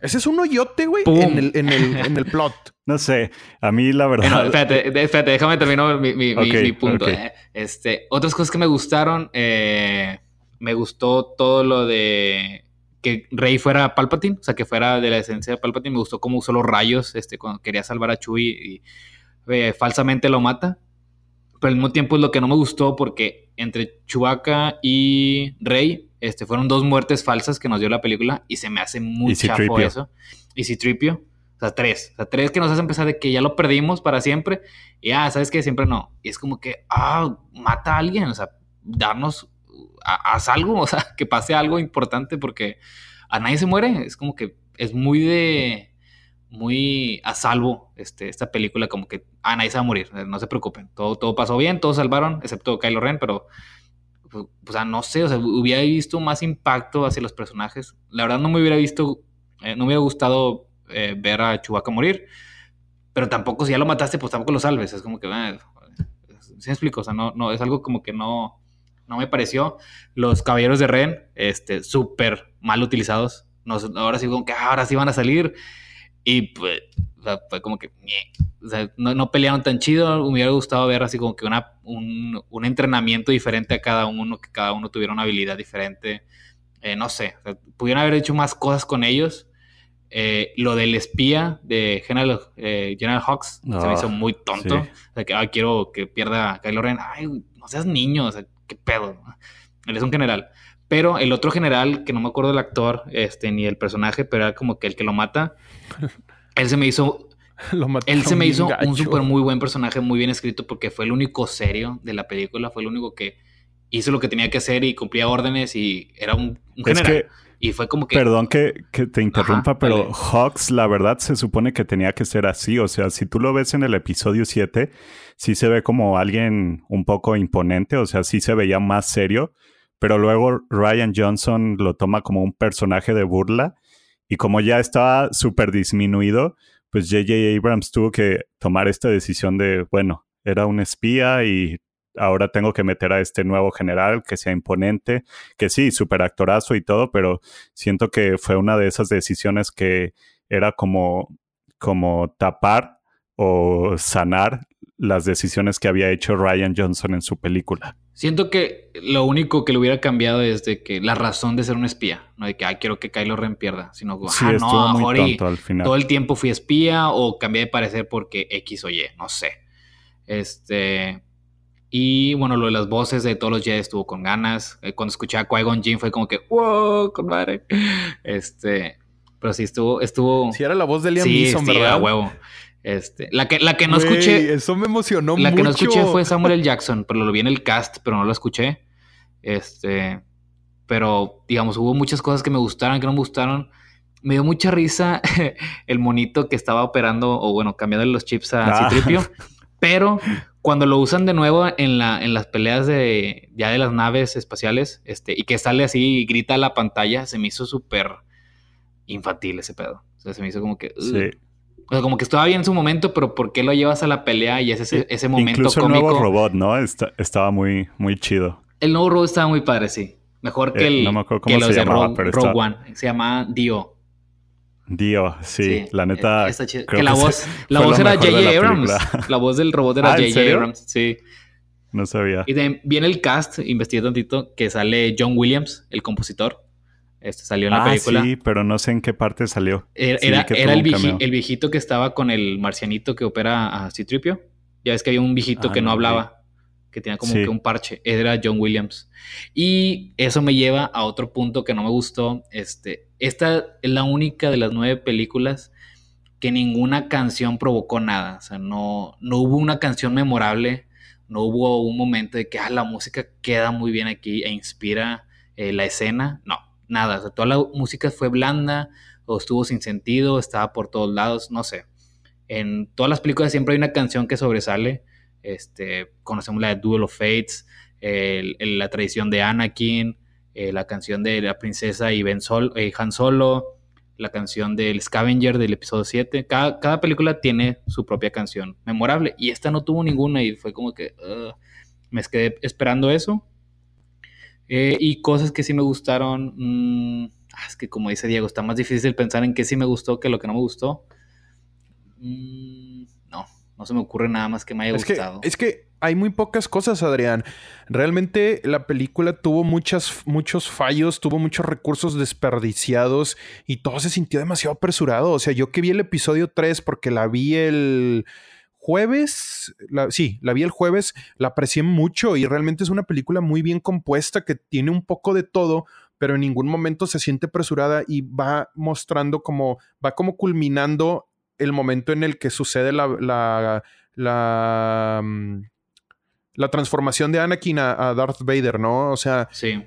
Ese es un hoyote, güey, en el, en, el, en el, plot. No sé, a mí la verdad. No, espérate, espérate, déjame terminar mi, mi, mi, punto. Okay. Este, otras cosas que me gustaron, eh, me gustó todo lo de que Rey fuera Palpatine, o sea, que fuera de la esencia de Palpatine. Me gustó cómo usó los rayos este, cuando quería salvar a Chewie y eh, falsamente lo mata. Pero al mismo tiempo es lo que no me gustó porque entre Chewbacca y Rey este, fueron dos muertes falsas que nos dio la película y se me hace muy chafo eso. Y si Tripio, o sea, tres. O sea, tres que nos hacen pensar de que ya lo perdimos para siempre. Y ah, ¿sabes que Siempre no. Y es como que, ah, mata a alguien. O sea, darnos, haz algo. O sea, que pase algo importante porque a nadie se muere. Es como que es muy de, muy a salvo este, esta película. Como que, ah, nadie se va a morir. No se preocupen. Todo, todo pasó bien, todos salvaron, excepto Kylo Ren, pero o sea, no sé, o sea, hubiera visto más impacto hacia los personajes. La verdad no me hubiera visto, eh, no me hubiera gustado eh, ver a Chewbacca morir, pero tampoco si ya lo mataste, pues tampoco lo salves. Es como que, eh, ¿sí? O sea, no, no, es algo como que no, no me pareció. Los caballeros de Ren, este, súper mal utilizados. No, ahora sí, como que ah, ahora sí van a salir. Y pues, fue como que, o sea, no, no, pelearon tan chido. Me hubiera gustado ver así como que una, un, un, entrenamiento diferente a cada uno, que cada uno tuviera una habilidad diferente. Eh, no sé, o sea, pudieron haber hecho más cosas con ellos. Eh, lo del espía de General, eh, General Hawks se me hizo muy tonto. Sí. O sea, que ah, quiero que pierda a Kylo Ren. Ay, no seas niño, o sea, qué pedo. Él es un general. Pero el otro general, que no me acuerdo del actor este, ni el personaje, pero era como que el que lo mata, él se me hizo él se me hizo gacho. un súper muy buen personaje, muy bien escrito, porque fue el único serio de la película, fue el único que hizo lo que tenía que hacer y cumplía órdenes y era un, un general. que, y fue como que... Perdón que, que te interrumpa, Ajá, pero vale. Hawks, la verdad, se supone que tenía que ser así. O sea, si tú lo ves en el episodio 7, sí se ve como alguien un poco imponente, o sea, sí se veía más serio, pero luego Ryan Johnson lo toma como un personaje de burla y como ya estaba súper disminuido, pues J.J. Abrams tuvo que tomar esta decisión de, bueno, era un espía y ahora tengo que meter a este nuevo general que sea imponente, que sí, súper actorazo y todo, pero siento que fue una de esas decisiones que era como, como tapar o sanar las decisiones que había hecho Ryan Johnson en su película. Siento que lo único que le hubiera cambiado es de que la razón de ser un espía, no de que ay, quiero que Kylo Ren pierda, sino sí, ah, estuvo no, muy tonto al final. todo el tiempo fui espía o cambié de parecer porque X o Y, no sé. Este y bueno, lo de las voces de todos los Jedi estuvo con ganas. Eh, Cuando escuché a Qui-Gon Jinn fue como que, wow, con madre. Este, pero sí estuvo, estuvo. Si era la voz de Liam sí, Neeson, sí, ¿verdad? huevo. Este, la que, la que no Güey, escuché, Eso me emocionó la mucho. que no escuché fue Samuel L. Jackson, pero lo vi en el cast, pero no lo escuché. Este, pero digamos, hubo muchas cosas que me gustaron, que no me gustaron. Me dio mucha risa el monito que estaba operando, o bueno, cambiando los chips a Ah. Citripio. Pero cuando lo usan de nuevo en, la, en las peleas de ya de las naves espaciales, este, y que sale así y grita a la pantalla, se me hizo súper infantil ese pedo. O sea, se me hizo como que. Sí. O sea, como que estaba bien en su momento, pero ¿por qué lo llevas a la pelea y es ese, ese momento Incluso cómico? el nuevo robot, ¿no? Está- estaba muy, muy chido. El nuevo robot estaba muy padre, sí. Mejor que Eh, el no me acuerdo que los se de llamaba, Rogue, pero Rogue está- One. Se llama Dio. Dio, sí, la neta. eh, está chido. creo Que la que voz, la voz era J.J. Abrams. película. La voz del robot era Ah, ¿en J.J. serio? Abrams, sí. No sabía. Y viene el cast, investigué tantito, que sale John Williams, el compositor. Este salió en la ah, película. sí, pero no sé en qué parte salió. Era, Sí, era, era el, vieji- viejito que estaba con el marcianito que opera a Citripio. Ya ves que había un viejito Ah, que no no, hablaba, que tenía como Sí. que un parche. Era John Williams. Y eso me lleva a otro punto que no me gustó. Este, esta es la única de las nueve películas que ninguna canción provocó nada. O sea, no, no hubo una canción memorable. No hubo un momento de que ah, la música queda muy bien aquí e inspira eh, la escena. No, nada. Toda la música fue blanda o estuvo sin sentido, estaba por todos lados, no sé. En todas las películas siempre hay una canción que sobresale. Este, conocemos la de Duel of Fates, la tradición de Anakin, eh, la canción de la princesa y ben Sol, eh, Han Solo, la canción del Scavenger del episodio 7. Cada, película tiene su propia canción memorable y esta no tuvo ninguna y fue como que me quedé esperando eso. Eh, y cosas que sí me gustaron. Mm, ah, es que como dice Diego, está más difícil pensar en qué sí me gustó que lo que no me gustó. Mm, no, no se me ocurre nada más que me haya gustado. es que hay muy pocas cosas, Adrián. Realmente la película tuvo muchas, muchos fallos, tuvo muchos recursos desperdiciados y todo se sintió demasiado apresurado. O sea, yo que vi el episodio 3 porque la vi el jueves, sí, la vi el jueves, la aprecié mucho y realmente es una película muy bien compuesta que tiene un poco de todo, pero en ningún momento se siente apresurada y va mostrando como, va como culminando el momento en el que sucede la, la, la, mm, la transformación de Anakin a, Darth Vader, ¿no? O sea, sí.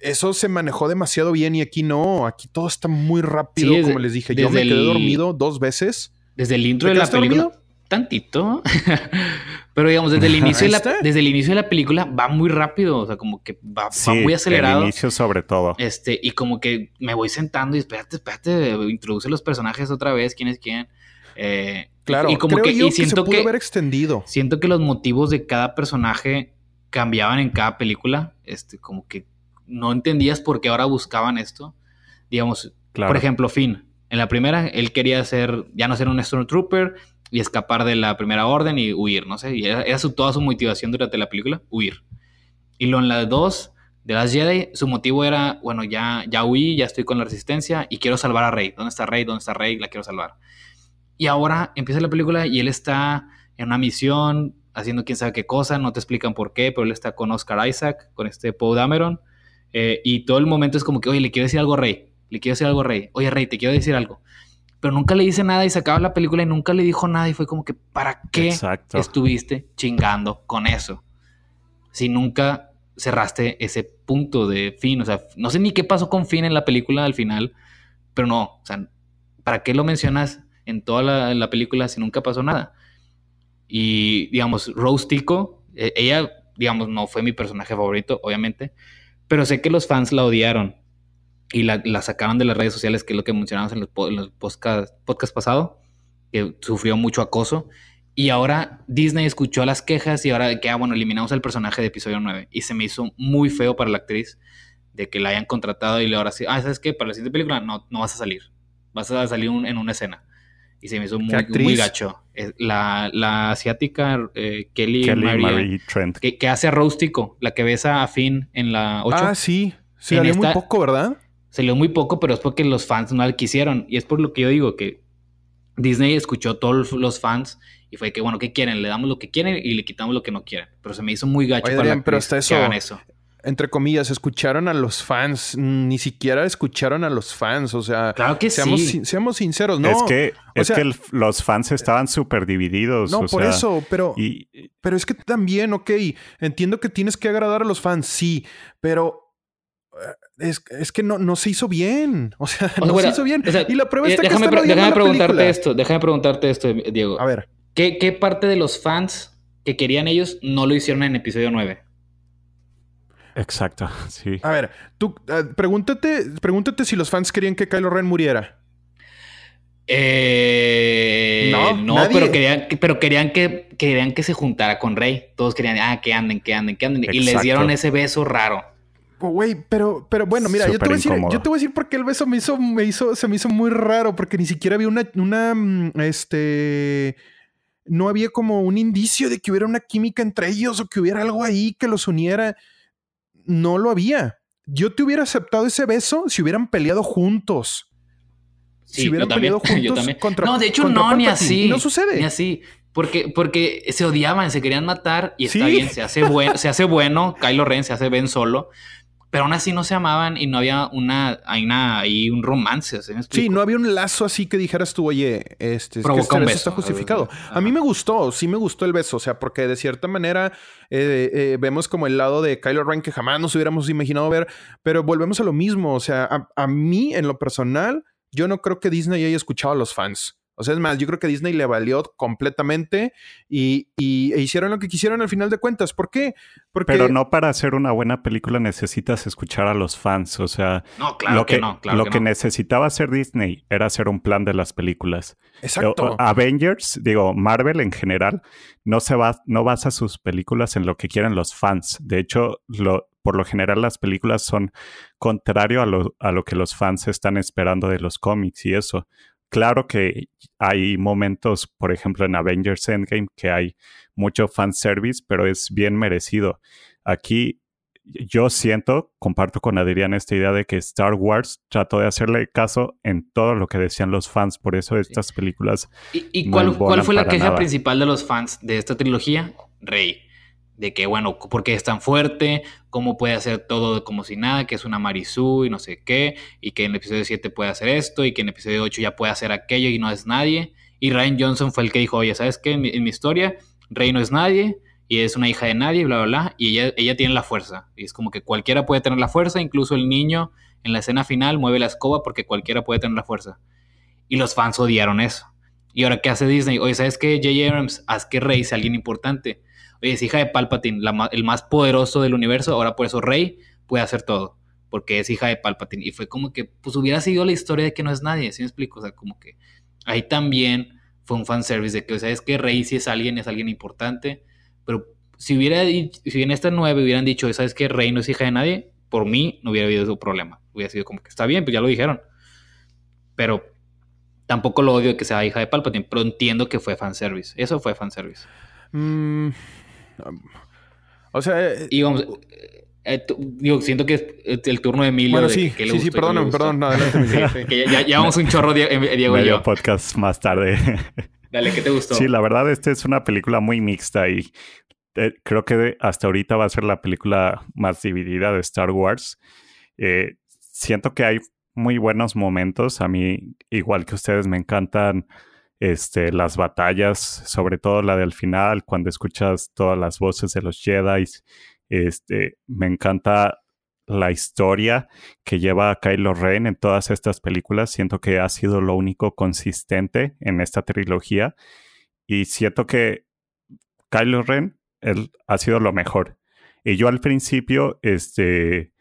eso se manejó demasiado bien y aquí no, aquí todo está muy rápido, como les dije. Yo me quedé dormido dos veces. Desde el intro de la película tantito. Pero digamos, desde el, inicio de la, desde el inicio de la película va muy rápido. O sea, como que va, muy acelerado. El inicio sobre todo. Este, y como que me voy sentando y espérate, espérate, introduce los personajes otra vez, quién es quién. Eh, claro, y como que, y siento que, haber extendido. Siento que los motivos de cada personaje cambiaban en cada película. Este, como que no entendías por qué ahora buscaban esto. Digamos, por ejemplo, Finn. En la primera, él quería ser, ya no ser un Stormtrooper, y escapar de la primera orden y huir, no sé. Y era, toda su motivación durante la película, huir. Y lo en las dos, de las Jedi, su motivo era, bueno, ya, ya huí, ya estoy con la resistencia y quiero salvar a Rey. ¿Dónde está Rey? ¿Dónde está Rey? La quiero salvar. Y ahora empieza la película y él está en una misión, haciendo quién sabe qué cosa, no te explican por qué, pero él está con Oscar Isaac, con este Poe Dameron, eh, y todo el momento es como que, oye, le quiero decir algo a Rey, le quiero decir algo a Rey, oye, Rey, te quiero decir algo pero nunca le dice nada y se acaba la película y nunca le dijo nada y fue como que, ¿para qué estuviste chingando con eso? Si nunca cerraste ese punto de fin, o sea, no sé ni qué pasó con Finn en la película al final, pero no, o sea, ¿para qué lo mencionas en toda la, película si nunca pasó nada? Y, digamos, Rose Tico, e, ella, digamos, no fue mi personaje favorito, obviamente, pero sé que los fans la odiaron y la, sacaron de las redes sociales, que es lo que mencionamos en los, en podcast, podcast pasado, que sufrió mucho acoso. Y ahora Disney escuchó las quejas y ahora que, ah, bueno, eliminamos al personaje de episodio 9. Y se me hizo muy feo para la actriz de que la hayan contratado y le ahora sí, ah, ¿sabes qué? Para la siguiente película no, no vas a salir. Vas a salir en una escena. Y se me hizo muy, muy gacho. La, la asiática eh, Kelly, Kelly Trent. Que, hace a Rostico, la que besa a Finn en la 8. Ah, sí. Sí, salió muy poco, ¿verdad? Salió muy poco, pero es porque los fans no la quisieron. Y es por lo que yo digo que Disney escuchó a todos los fans y fue que, bueno, ¿qué quieren? Le damos lo que quieren y le quitamos lo que no quieren. Pero se me hizo muy gacho para pero hasta eso, eso. Entre comillas, escucharon a los fans, ni siquiera escucharon a los fans, o sea, claro que seamos, sí. seamos sinceros, ¿no? Es que, es que los fans estaban súper divididos. No, por eso, pero, pero es que también, ok, entiendo que tienes que agradar a los fans, sí, pero es, que no, no se hizo bien. O sea, no se hizo bien. y la prueba está déjame, que está déjame preguntarte esto, déjame preguntarte esto, Diego. A ver. ¿Qué, ¿Qué, parte de los fans que querían ellos no lo hicieron en episodio 9? Exacto, sí. A ver, tú eh, pregúntate, pregúntate si los fans querían que Kylo Ren muriera. Eh, no, no pero querían, pero querían que querían que se juntara con Rey. Todos querían, ah, que anden, que anden, que anden. Y les dieron ese beso raro. Güey, pero, pero bueno, mira, yo te, voy a decir, yo te voy a decir por qué el beso me hizo, me hizo, se me hizo muy raro, porque ni siquiera había una, una, mm, este, no había como un indicio de que hubiera una química entre ellos o que hubiera algo ahí que los uniera. No lo había. Yo te hubiera aceptado ese beso si hubieran peleado juntos. si hubieran peleado juntos contra No, de hecho no, ni así. no sucede. Ni así. Porque, porque se odiaban, se querían matar y está bien, se hace, bueno, se hace bueno, Kylo Ren se hace Ben solo, pero aún así no se amaban y no había una, hay una, hay un romance. ¿sí, no había un lazo así que dijeras tú, oye, este, es que este beso está justificado. A mí me gustó, sí me gustó el beso, o sea, porque de cierta manera eh, eh, vemos como el lado de Kylo Ren que jamás nos hubiéramos imaginado ver, pero volvemos a lo mismo, o sea, a, mí en lo personal, yo no creo que Disney haya escuchado a los fans. O sea, es más, yo creo que Disney le valió completamente y, y e hicieron lo que quisieron al final de cuentas. ¿Por qué? Porque... Pero no para hacer una buena película necesitas escuchar a los fans. O sea, no, claro lo que, no. lo que, necesitaba hacer Disney era hacer un plan de las películas. Exacto. Avengers, digo, Marvel en general, no se va, no basa sus películas en lo que quieren los fans. De hecho, lo, por lo general las películas son contrario a lo, a lo que los fans están esperando de los cómics y eso claro que hay momentos, por ejemplo, en Avengers Endgame, que hay mucho fanservice, pero es bien merecido. Aquí yo siento, comparto con Adrián esta idea de que Star Wars trató de hacerle caso en todo lo que decían los fans, por eso estas películas. ¿Y, cuál, fue la queja principal de los fans de esta trilogía? Rey de que, bueno, ¿por qué es tan fuerte? ¿Cómo puede hacer todo como si nada? Que es una Marisú y no sé qué, y que en el episodio 7 puede hacer esto, y que en el episodio 8 ya puede hacer aquello y no es nadie. Y Ryan Johnson fue el que dijo, oye, ¿sabes qué? En mi, historia, Rey no es nadie, y es una hija de nadie, bla, bla, bla, y ella, ella tiene la fuerza. Y es como que cualquiera puede tener la fuerza, incluso el niño en la escena final mueve la escoba porque cualquiera puede tener la fuerza. Y los fans odiaron eso. Y ahora, ¿qué hace Disney? Oye, ¿sabes qué? J.J. Abrams, haz que Rey sea alguien importante es hija de Palpatine, el más poderoso del universo, ahora por eso Rey puede hacer todo, porque es hija de Palpatine. Y fue como que, pues hubiera sido la historia de que no es nadie, ¿sí me explico? O sea, como que ahí también fue un fanservice de que, o sea, es que Rey sí es alguien, es alguien importante, pero si hubiera, si en esta nueve hubieran dicho, ¿sabes que Rey no es hija de nadie? Por mí no hubiera habido ese problema. Hubiera sido como que está bien, pues ya lo dijeron. Pero tampoco lo odio que sea hija de Palpatine, pero entiendo que fue fanservice. Eso fue fanservice. Mm, o sea. Eh, y vamos, eh, eh, digo, siento que es el turno de Emilio. Bueno, sí, sí, sí, perdón, perdón. que ya, llevamos un chorro, Diego y yo. podcast más tarde. Dale, ¿qué te gustó? Sí, la verdad, esta es una película muy mixta y creo que hasta ahorita va a ser la película más dividida de Star Wars. siento que hay muy buenos momentos. A mí, igual que ustedes, me encantan este, las batallas, sobre todo la del final, cuando escuchas todas las voces de los Jedi. Este, me encanta la historia que lleva a Kylo Ren en todas estas películas. Siento que ha sido lo único consistente en esta trilogía. Y siento que Kylo Ren él, ha sido lo mejor. Y yo al principio, este,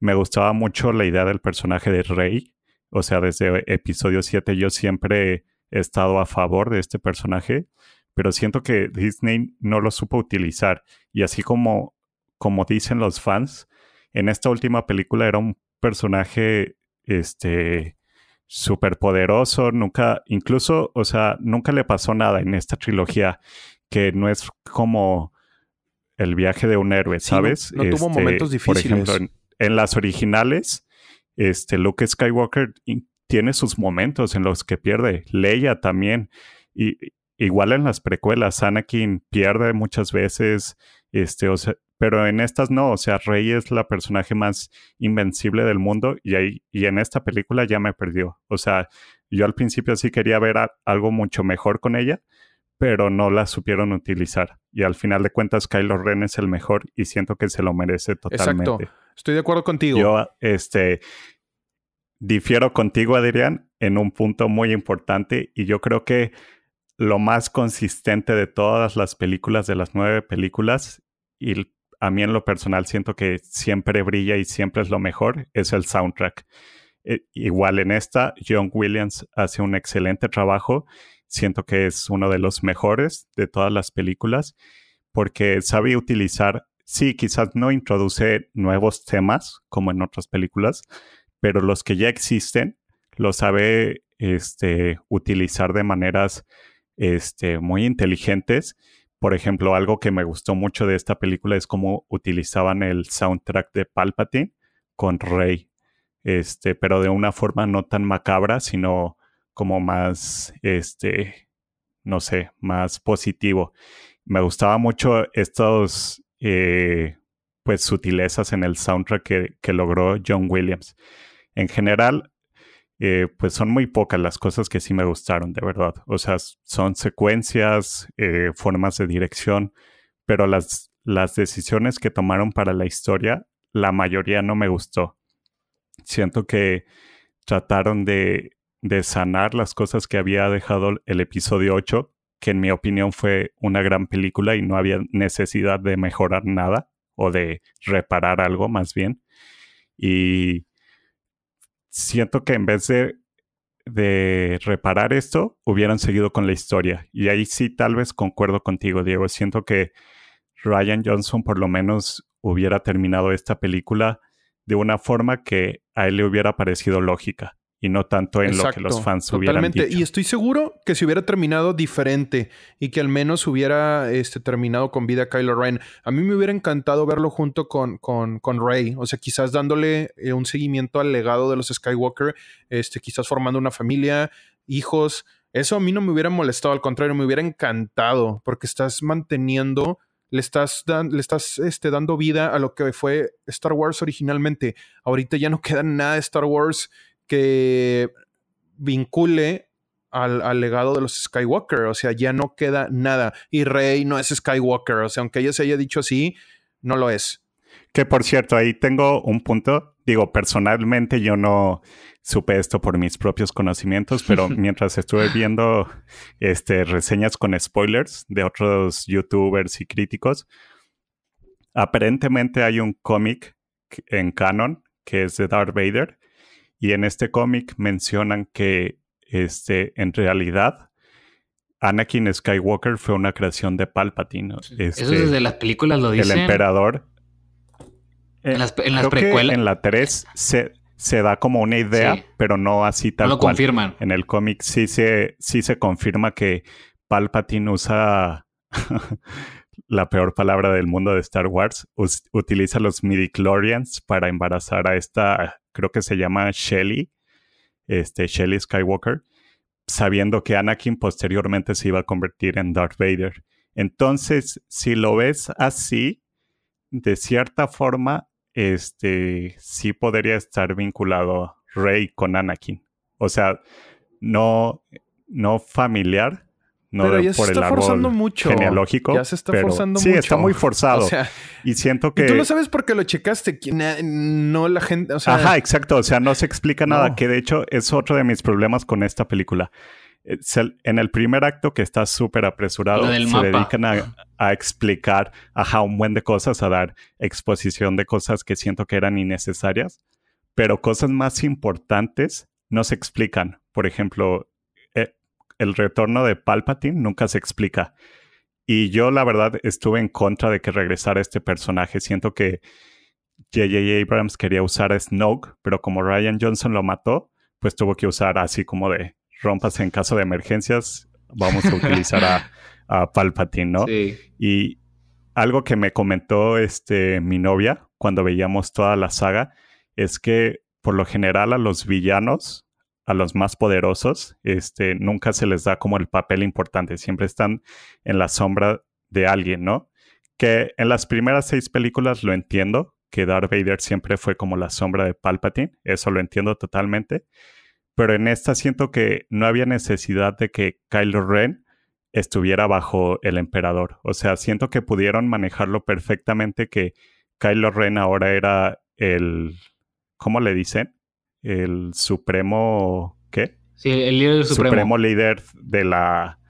me gustaba mucho la idea del personaje de Rey. O sea, desde episodio 7 yo siempre he estado a favor de este personaje, pero siento que Disney no lo supo utilizar. Y así como, como dicen los fans, en esta última película era un personaje este súper poderoso, nunca, incluso, o sea, nunca le pasó nada en esta trilogía que no es como el viaje de un héroe, ¿sabes? no, tuvo este, momentos difíciles. Por ejemplo, en, en, las originales, este Luke Skywalker tiene sus momentos en los que pierde. Leia también. Y igual en las precuelas, Anakin pierde muchas veces. Este, o sea, pero en estas no, o sea, Rey es la personaje más invencible del mundo y, ahí, y en esta película ya me perdió. O sea, yo al principio sí quería ver algo mucho mejor con ella, pero no la supieron utilizar. Y al final de cuentas, Kylo Ren es el mejor y siento que se lo merece totalmente. Exacto. Estoy de acuerdo contigo. Yo, este, difiero contigo, Adrián, en un punto muy importante y yo creo que lo más consistente de todas las películas, de las nueve películas, y a mí en lo personal siento que siempre brilla y siempre es lo mejor, es el soundtrack. E, igual en esta, John Williams hace un excelente trabajo. Siento que es uno de los mejores de todas las películas porque sabe utilizar, sí, quizás no introduce nuevos temas como en otras películas, pero los que ya existen los sabe este, utilizar de maneras este, muy inteligentes. Por ejemplo, algo que me gustó mucho de esta película es cómo utilizaban el soundtrack de Palpatine con Rey, este, pero de una forma no tan macabra, sino como más, no sé, más positivo. Me gustaba mucho estos, eh, pues, sutilezas en el soundtrack que logró John Williams en general, eh, pues son muy pocas las cosas que sí me gustaron, de verdad. O sea, son secuencias, eh, formas de dirección, pero las, las decisiones que tomaron para la historia, la mayoría no me gustó. Siento que trataron de, de sanar las cosas que había dejado el episodio 8, que en mi opinión fue una gran película y no había necesidad de mejorar nada o de reparar algo más bien. Y siento que en vez de, de reparar esto, hubieran seguido con la historia. Y ahí sí tal vez concuerdo contigo, Diego. Siento que Ryan Johnson por lo menos hubiera terminado esta película de una forma que a él le hubiera parecido lógica y no tanto en lo que los fans hubieran dicho. Y estoy seguro que si hubiera terminado diferente y que al menos hubiera este, terminado con vida Kylo Ren, a mí me hubiera encantado verlo junto con, con, con Rey, o sea, quizás dándole eh, un seguimiento al legado de los Skywalker, este, quizás formando una familia, hijos. Eso a mí no me hubiera molestado, al contrario, me hubiera encantado porque estás manteniendo le estás, le estás este, dando vida a lo que fue Star Wars originalmente. Ahorita ya no queda nada de Star Wars que vincule al, legado de los Skywalker. O sea, ya no queda nada. Y Rey no es Skywalker. O sea, aunque ella se haya dicho así, no lo es. Que por cierto, ahí tengo un punto. Digo, personalmente yo no supe esto por mis propios conocimientos, pero mientras estuve viendo este, reseñas con spoilers de otros youtubers y críticos, aparentemente hay un cómic en canon que es de Darth Vader y en este cómic mencionan que este, en realidad Anakin Skywalker fue una creación de Palpatine. Este, Eso desde las películas lo dicen. El emperador. En las, en las precuelas. En la 3 se, se, da como una idea, pero no así tal no lo confirman. En el cómic sí se, sí se confirma que Palpatine usa la peor palabra del mundo de Star Wars. utiliza los midichlorians para embarazar a esta creo que se llama Shelly, este, Shelly Skywalker, sabiendo que Anakin posteriormente se iba a convertir en Darth Vader. Entonces, si lo ves así, de cierta forma, este, sí podría estar vinculado Rey con Anakin. O sea, no, no familiar, no pero ya se por está el forzando mucho. genealógico. Ya se está pero forzando sí, mucho. está muy forzado. O sea, y siento que. Y tú lo sabes porque lo checaste. No la gente. O sea, Ajá, exacto. O sea, no se explica nada. No. Que de hecho es otro de mis problemas con esta película. El- en el primer acto, que está súper apresurado, se mapa. dedican a, a explicar, ajá, un buen de cosas, a dar exposición de cosas que siento que eran innecesarias. Pero cosas más importantes no se explican. Por ejemplo, eh, el retorno de Palpatine nunca se explica. Y yo, la verdad, estuve en contra de que regresara este personaje. Siento que J.J. Abrams quería usar a Snoke, pero como Ryan Johnson lo mató, pues tuvo que usar así como de rompas en caso de emergencias, vamos a utilizar a, a Palpatine, ¿no? Sí. Y algo que me comentó este, mi novia cuando veíamos toda la saga es que por lo general a los villanos, a los más poderosos, este, nunca se les da como el papel importante, siempre están en la sombra de alguien, ¿no? Que en las primeras seis películas lo entiendo, que Darth Vader siempre fue como la sombra de Palpatine, eso lo entiendo totalmente, pero en esta siento que no había necesidad de que Kylo Ren estuviera bajo el emperador. O sea, siento que pudieron manejarlo perfectamente que Kylo Ren ahora era el, ¿cómo le dicen? El supremo, ¿qué? Sí, el líder supremo. Supremo líder de la,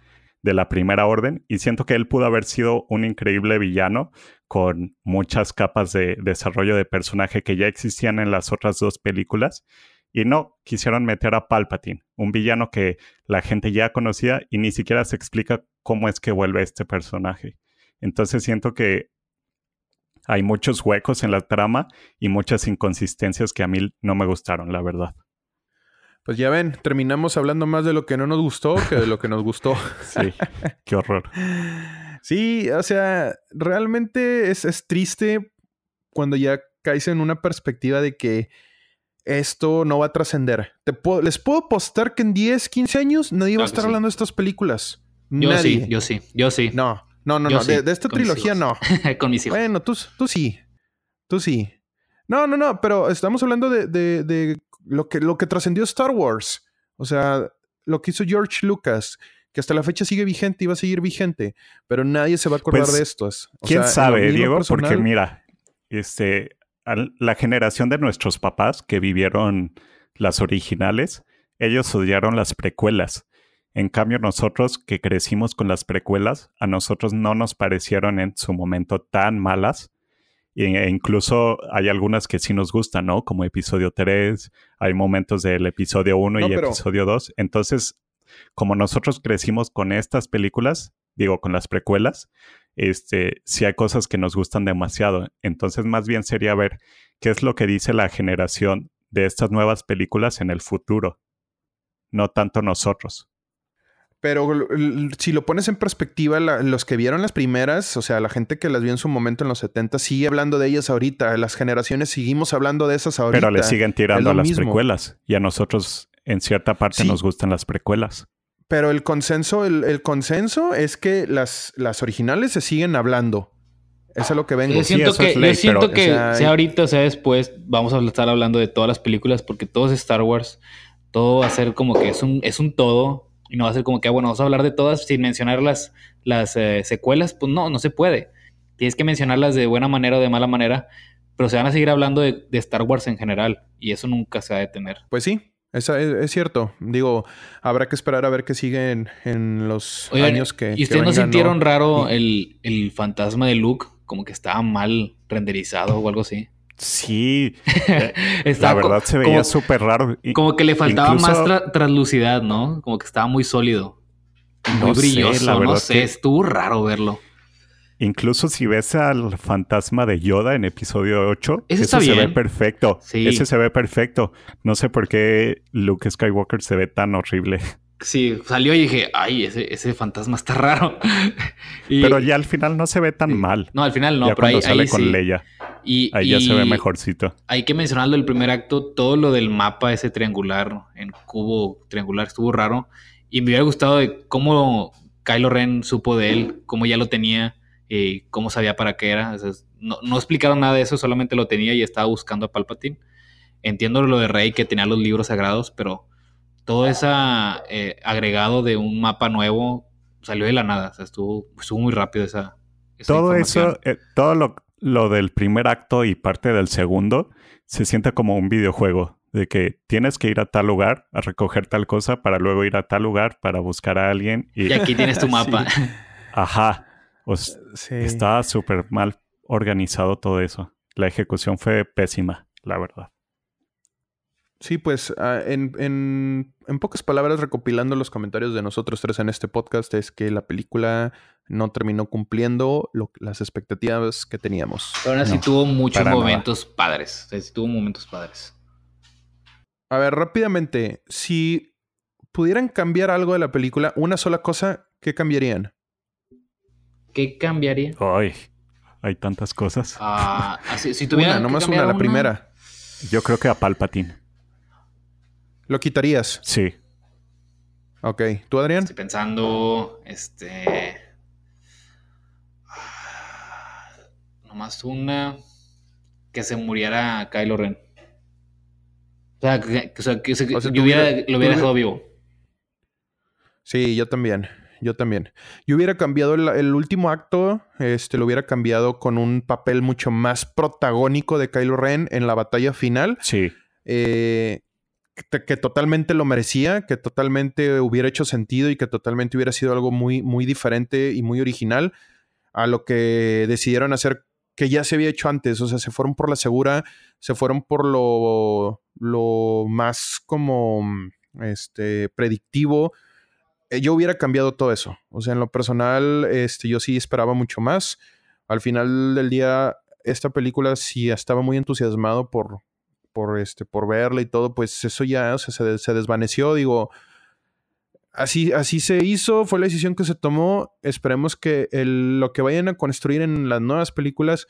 de la primera orden. Y siento que él pudo haber sido un increíble villano con muchas capas de desarrollo de personaje que ya existían en las otras dos películas. Y no, quisieron meter a Palpatine, un villano que la gente ya conocía y ni siquiera se explica cómo es que vuelve este personaje. Entonces siento que hay muchos huecos en la trama y muchas inconsistencias que a mí no me gustaron, la verdad. Pues ya ven, terminamos hablando más de lo que no nos gustó que de lo que nos gustó. Sí, qué horror. Sí, o sea, realmente es, es triste cuando ya caes en una perspectiva de que esto no va a trascender. Te puedo- les puedo apostar que en 10, 15 años nadie va a estar sí. hablando de estas películas. Yo nadie. sí, yo sí, yo sí. No, no, no, Yo no. De, sí, de esta trilogía no. Con mis hijos. Bueno, tú, tú sí. Tú sí. No, no, no, pero estamos hablando de, de- de lo, que, lo que trascendió Star Wars. O sea, lo que hizo George Lucas, que hasta la fecha sigue vigente y va a seguir vigente, pero nadie se va a acordar Pues, de estos. O ¿Quién sea, sabe, Diego? Porque mira, este, al- la generación de nuestros papás que vivieron las originales, ellos odiaron las precuelas. En cambio, nosotros que crecimos con las precuelas, a nosotros no nos parecieron en su momento tan malas. E incluso hay algunas que sí nos gustan, ¿no? Como episodio 3, hay momentos del episodio 1 y episodio 2. Entonces, como nosotros crecimos con estas películas, digo, con las precuelas, este, sí hay cosas que nos gustan demasiado. Entonces, más bien sería ver qué es lo que dice la generación de estas nuevas películas en el futuro, no tanto nosotros. Pero si lo pones en perspectiva, los que vieron las primeras, o sea, la gente que las vio en su momento en los 70, sigue hablando de ellas ahorita. Las generaciones seguimos hablando de esas ahorita. Pero le siguen tirando a las precuelas. Y a nosotros, en cierta parte, nos gustan las precuelas. Pero el consenso, el, consenso es que las, las originales se siguen hablando. Eso es lo que vengo. Yo siento que, siento que sea, ahorita o sea después, vamos a estar hablando de todas las películas porque todo es Star Wars. Todo va a ser como que es un, es un todo y no va a ser como que, ah, bueno, vamos a hablar de todas sin mencionar las, las eh, secuelas. Pues no, no se puede. Tienes que mencionarlas de buena manera o de mala manera, pero se van a seguir hablando de, Star Wars en general y eso nunca se va a detener. Pues sí, es, es, cierto. Digo, habrá que esperar a ver qué sigue en, los años que. ¿Y ustedes no sintieron raro el, el, fantasma de Luke? Como que estaba mal renderizado o algo así. Sí, la verdad se veía súper raro. Como que le faltaba más translucidad, ¿no? Como que estaba muy sólido. Muy brilloso, no sé, estuvo raro verlo. Incluso si ves al fantasma de Yoda en episodio 8, ese se ve perfecto. Ese se ve perfecto. No sé por qué Luke Skywalker se ve tan horrible. Sí, salió y dije, ay, ese, ese fantasma está raro. pero ya al final no se ve tan mal. No, al final no, ya pero cuando sale con Leia. Y, ahí ya se ve mejorcito. Hay que mencionarlo el primer acto, todo lo del mapa ese triangular, en cubo triangular, estuvo raro. Y me hubiera gustado de cómo Kylo Ren supo de él, cómo ya lo tenía, eh, cómo sabía para qué era. no, no explicaron nada de eso, solamente lo tenía y estaba buscando a Palpatine. Entiendo lo de Rey que tenía los libros sagrados, pero todo ese eh, agregado de un mapa nuevo salió de la nada. O sea, estuvo, estuvo muy rápido esa. todo eso, eh, todo lo, lo, del primer acto y parte del segundo se siente como un videojuego. De que tienes que ir a tal lugar a recoger tal cosa para luego ir a tal lugar para buscar a alguien. Y, aquí tienes tu mapa. Ajá. Estaba súper mal organizado todo eso. La ejecución fue pésima, la verdad. Sí, pues ah, en, en, en, pocas palabras, recopilando los comentarios de nosotros tres en este podcast, es que la película no terminó cumpliendo las expectativas que teníamos. Pero aún así tuvo muchos momentos padres. sí tuvo momentos padres. A ver, rápidamente, si pudieran cambiar algo de la película, una sola cosa, ¿qué cambiarían? ¿Qué cambiaría? Ay, hay tantas cosas. Ah, así, si tuviera una, nomás una, la primera. Yo creo que a Palpatine. ¿Lo quitarías? Sí. Ok. ¿Tú, Adrián? Estoy pensando, este... Nomás una... Que se muriera Kylo Ren. O sea, que, yo hubiera, lo hubiera dejado vivo. Sí, yo también. Yo también. Yo hubiera cambiado el, el, último acto, este, lo hubiera cambiado con un papel mucho más protagónico de Kylo Ren en la batalla final. Sí. Eh, que, totalmente lo merecía, que totalmente hubiera hecho sentido y que totalmente hubiera sido algo muy, muy diferente y muy original a lo que decidieron hacer que ya se había hecho antes. O sea, se fueron por la segura, se fueron por lo, lo más como este, predictivo. Eh, yo hubiera cambiado todo eso. O sea, en lo personal, este, yo sí esperaba mucho más. Al final del día, esta película sí estaba muy entusiasmado por, por, este, por verla y todo, pues eso ya se, se, desvaneció. Digo, así, así se hizo, fue la decisión que se tomó. Esperemos que lo que vayan a construir en las nuevas películas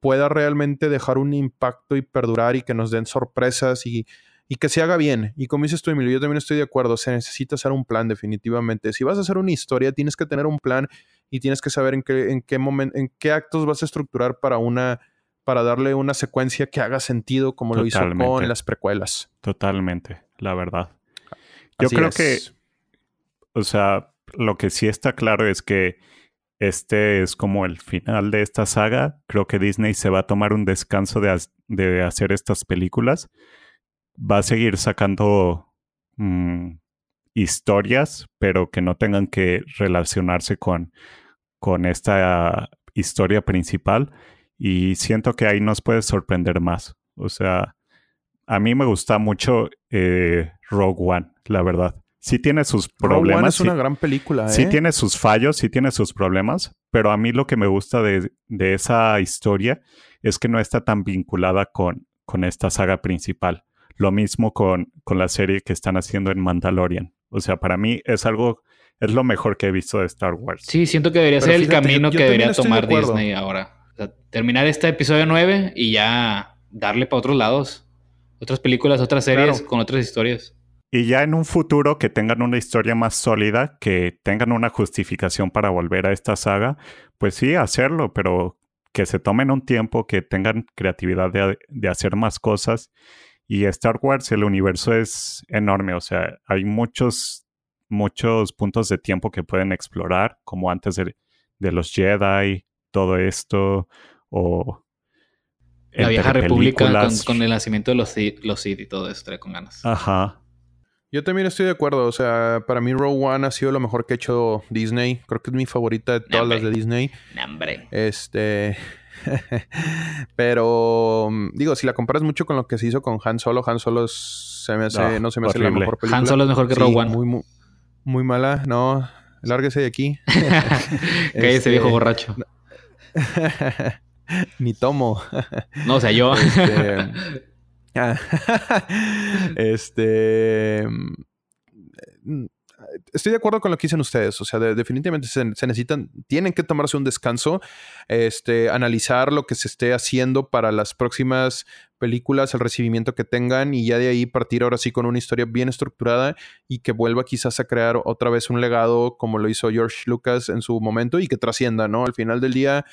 pueda realmente dejar un impacto y perdurar y que nos den sorpresas y, y que se haga bien. Y como dices tú, Emilio, yo también estoy de acuerdo, se necesita hacer un plan definitivamente. Si vas a hacer una historia, tienes que tener un plan y tienes que saber en qué, en qué momento, en qué actos vas a estructurar para una para darle una secuencia que haga sentido como lo hizo con las precuelas. Totalmente, la verdad. Yo creo que, o sea, lo que sí está claro es que este es como el final de esta saga. Creo que Disney se va a tomar un descanso de, de hacer estas películas. Va a seguir sacando mm, historias, pero que no tengan que relacionarse con, con esta historia principal. Y siento que ahí nos puede sorprender más. O sea, a mí me gusta mucho eh, Rogue One, la verdad. Sí tiene sus problemas. Rogue One es una gran película. ¿eh? Sí tiene sus fallos, sí tiene sus problemas, pero a mí lo que me gusta de, de esa historia es que no está tan vinculada con, con esta saga principal. Lo mismo con, con la serie que están haciendo en Mandalorian. O sea, para mí es algo, es lo mejor que he visto de Star Wars. Sí, siento que debería ser el camino que debería tomar Disney ahora. Terminar este episodio 9 y ya darle para otros lados. Otras películas, otras series con otras historias. Y ya en un futuro que tengan una historia más sólida, que tengan una justificación para volver a esta saga, pues sí, hacerlo, pero que se tomen un tiempo, que tengan creatividad de, de hacer más cosas y Star Wars, el universo es enorme, o sea, hay muchos, muchos puntos de tiempo que pueden explorar, como antes de, los Jedi, todo esto, o... La vieja república con, el nacimiento de los, los Sith y todo esto, con ganas. Ajá. Yo también estoy de acuerdo, o sea, para mí Rogue One ha sido lo mejor que ha hecho Disney, creo que es mi favorita de todas las de Disney. Nombre. Este... Pero mm, digo, si la comparas mucho con lo que se hizo con Han Solo, Han Solo se me hace, no, se me hace la mejor película. Han Solo es mejor que Rogue One. Muy, muy, mala, no. Lárguese de aquí. Cállese, este, viejo borracho. Ni tomo. no, o sea, yo. este. este mm, estoy de acuerdo con lo que dicen ustedes. O sea, definitivamente se, necesitan, tienen que tomarse un descanso, este, analizar lo que se esté haciendo para las próximas películas, el recibimiento que tengan y ya de ahí partir ahora sí con una historia bien estructurada y que vuelva quizás a crear otra vez un legado como lo hizo George Lucas en su momento y que trascienda, ¿no? Al final del día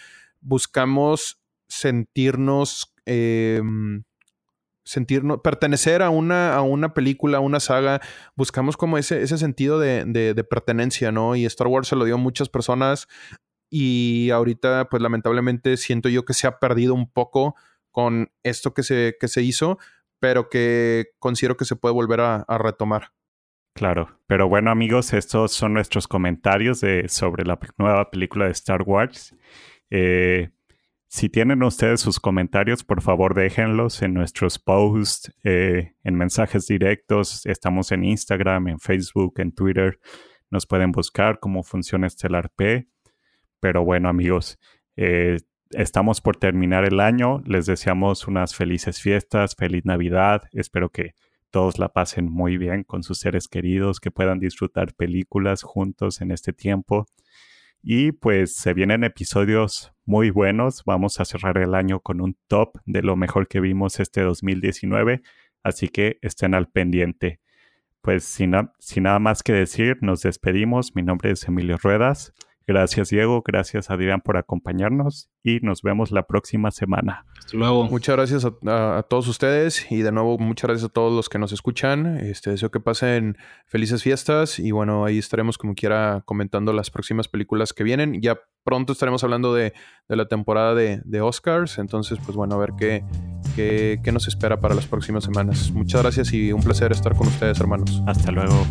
buscamos sentirnos... Em, sentirnos, pertenecer a una, a una película, a una saga, buscamos como ese, ese sentido de, de, pertenencia, ¿no? Y Star Wars se lo dio a muchas personas y ahorita, pues lamentablemente siento yo que se ha perdido un poco con esto que se, que se hizo, pero que considero que se puede volver a, retomar. Claro, pero bueno amigos, estos son nuestros comentarios de, sobre la nueva película de Star Wars. Eh, si tienen ustedes sus comentarios, por favor déjenlos en nuestros posts, eh, en mensajes directos. Estamos en Instagram, en Facebook, en Twitter. Nos pueden buscar cómo funciona Estelar P. Pero bueno, amigos, eh, estamos por terminar el año. Les deseamos unas felices fiestas, feliz Navidad. Espero que todos la pasen muy bien con sus seres queridos, que puedan disfrutar películas juntos en este tiempo. Y pues se vienen episodios muy buenos. Vamos a cerrar el año con un top de lo mejor que vimos este 2019. Así que estén al pendiente. Pues sin, nada más que decir, nos despedimos. Mi nombre es Emilio Ruedas. Gracias Diego, gracias Adrián por acompañarnos y nos vemos la próxima semana. Hasta luego. Muchas gracias a, todos ustedes y de nuevo muchas gracias a todos los que nos escuchan. Este, deseo que pasen felices fiestas y bueno, ahí estaremos como quiera comentando las próximas películas que vienen. Ya pronto estaremos hablando de, la temporada de, de, Oscars, entonces pues bueno, a ver qué, qué, qué nos espera para las próximas semanas. Muchas gracias y un placer estar con ustedes hermanos. Hasta luego.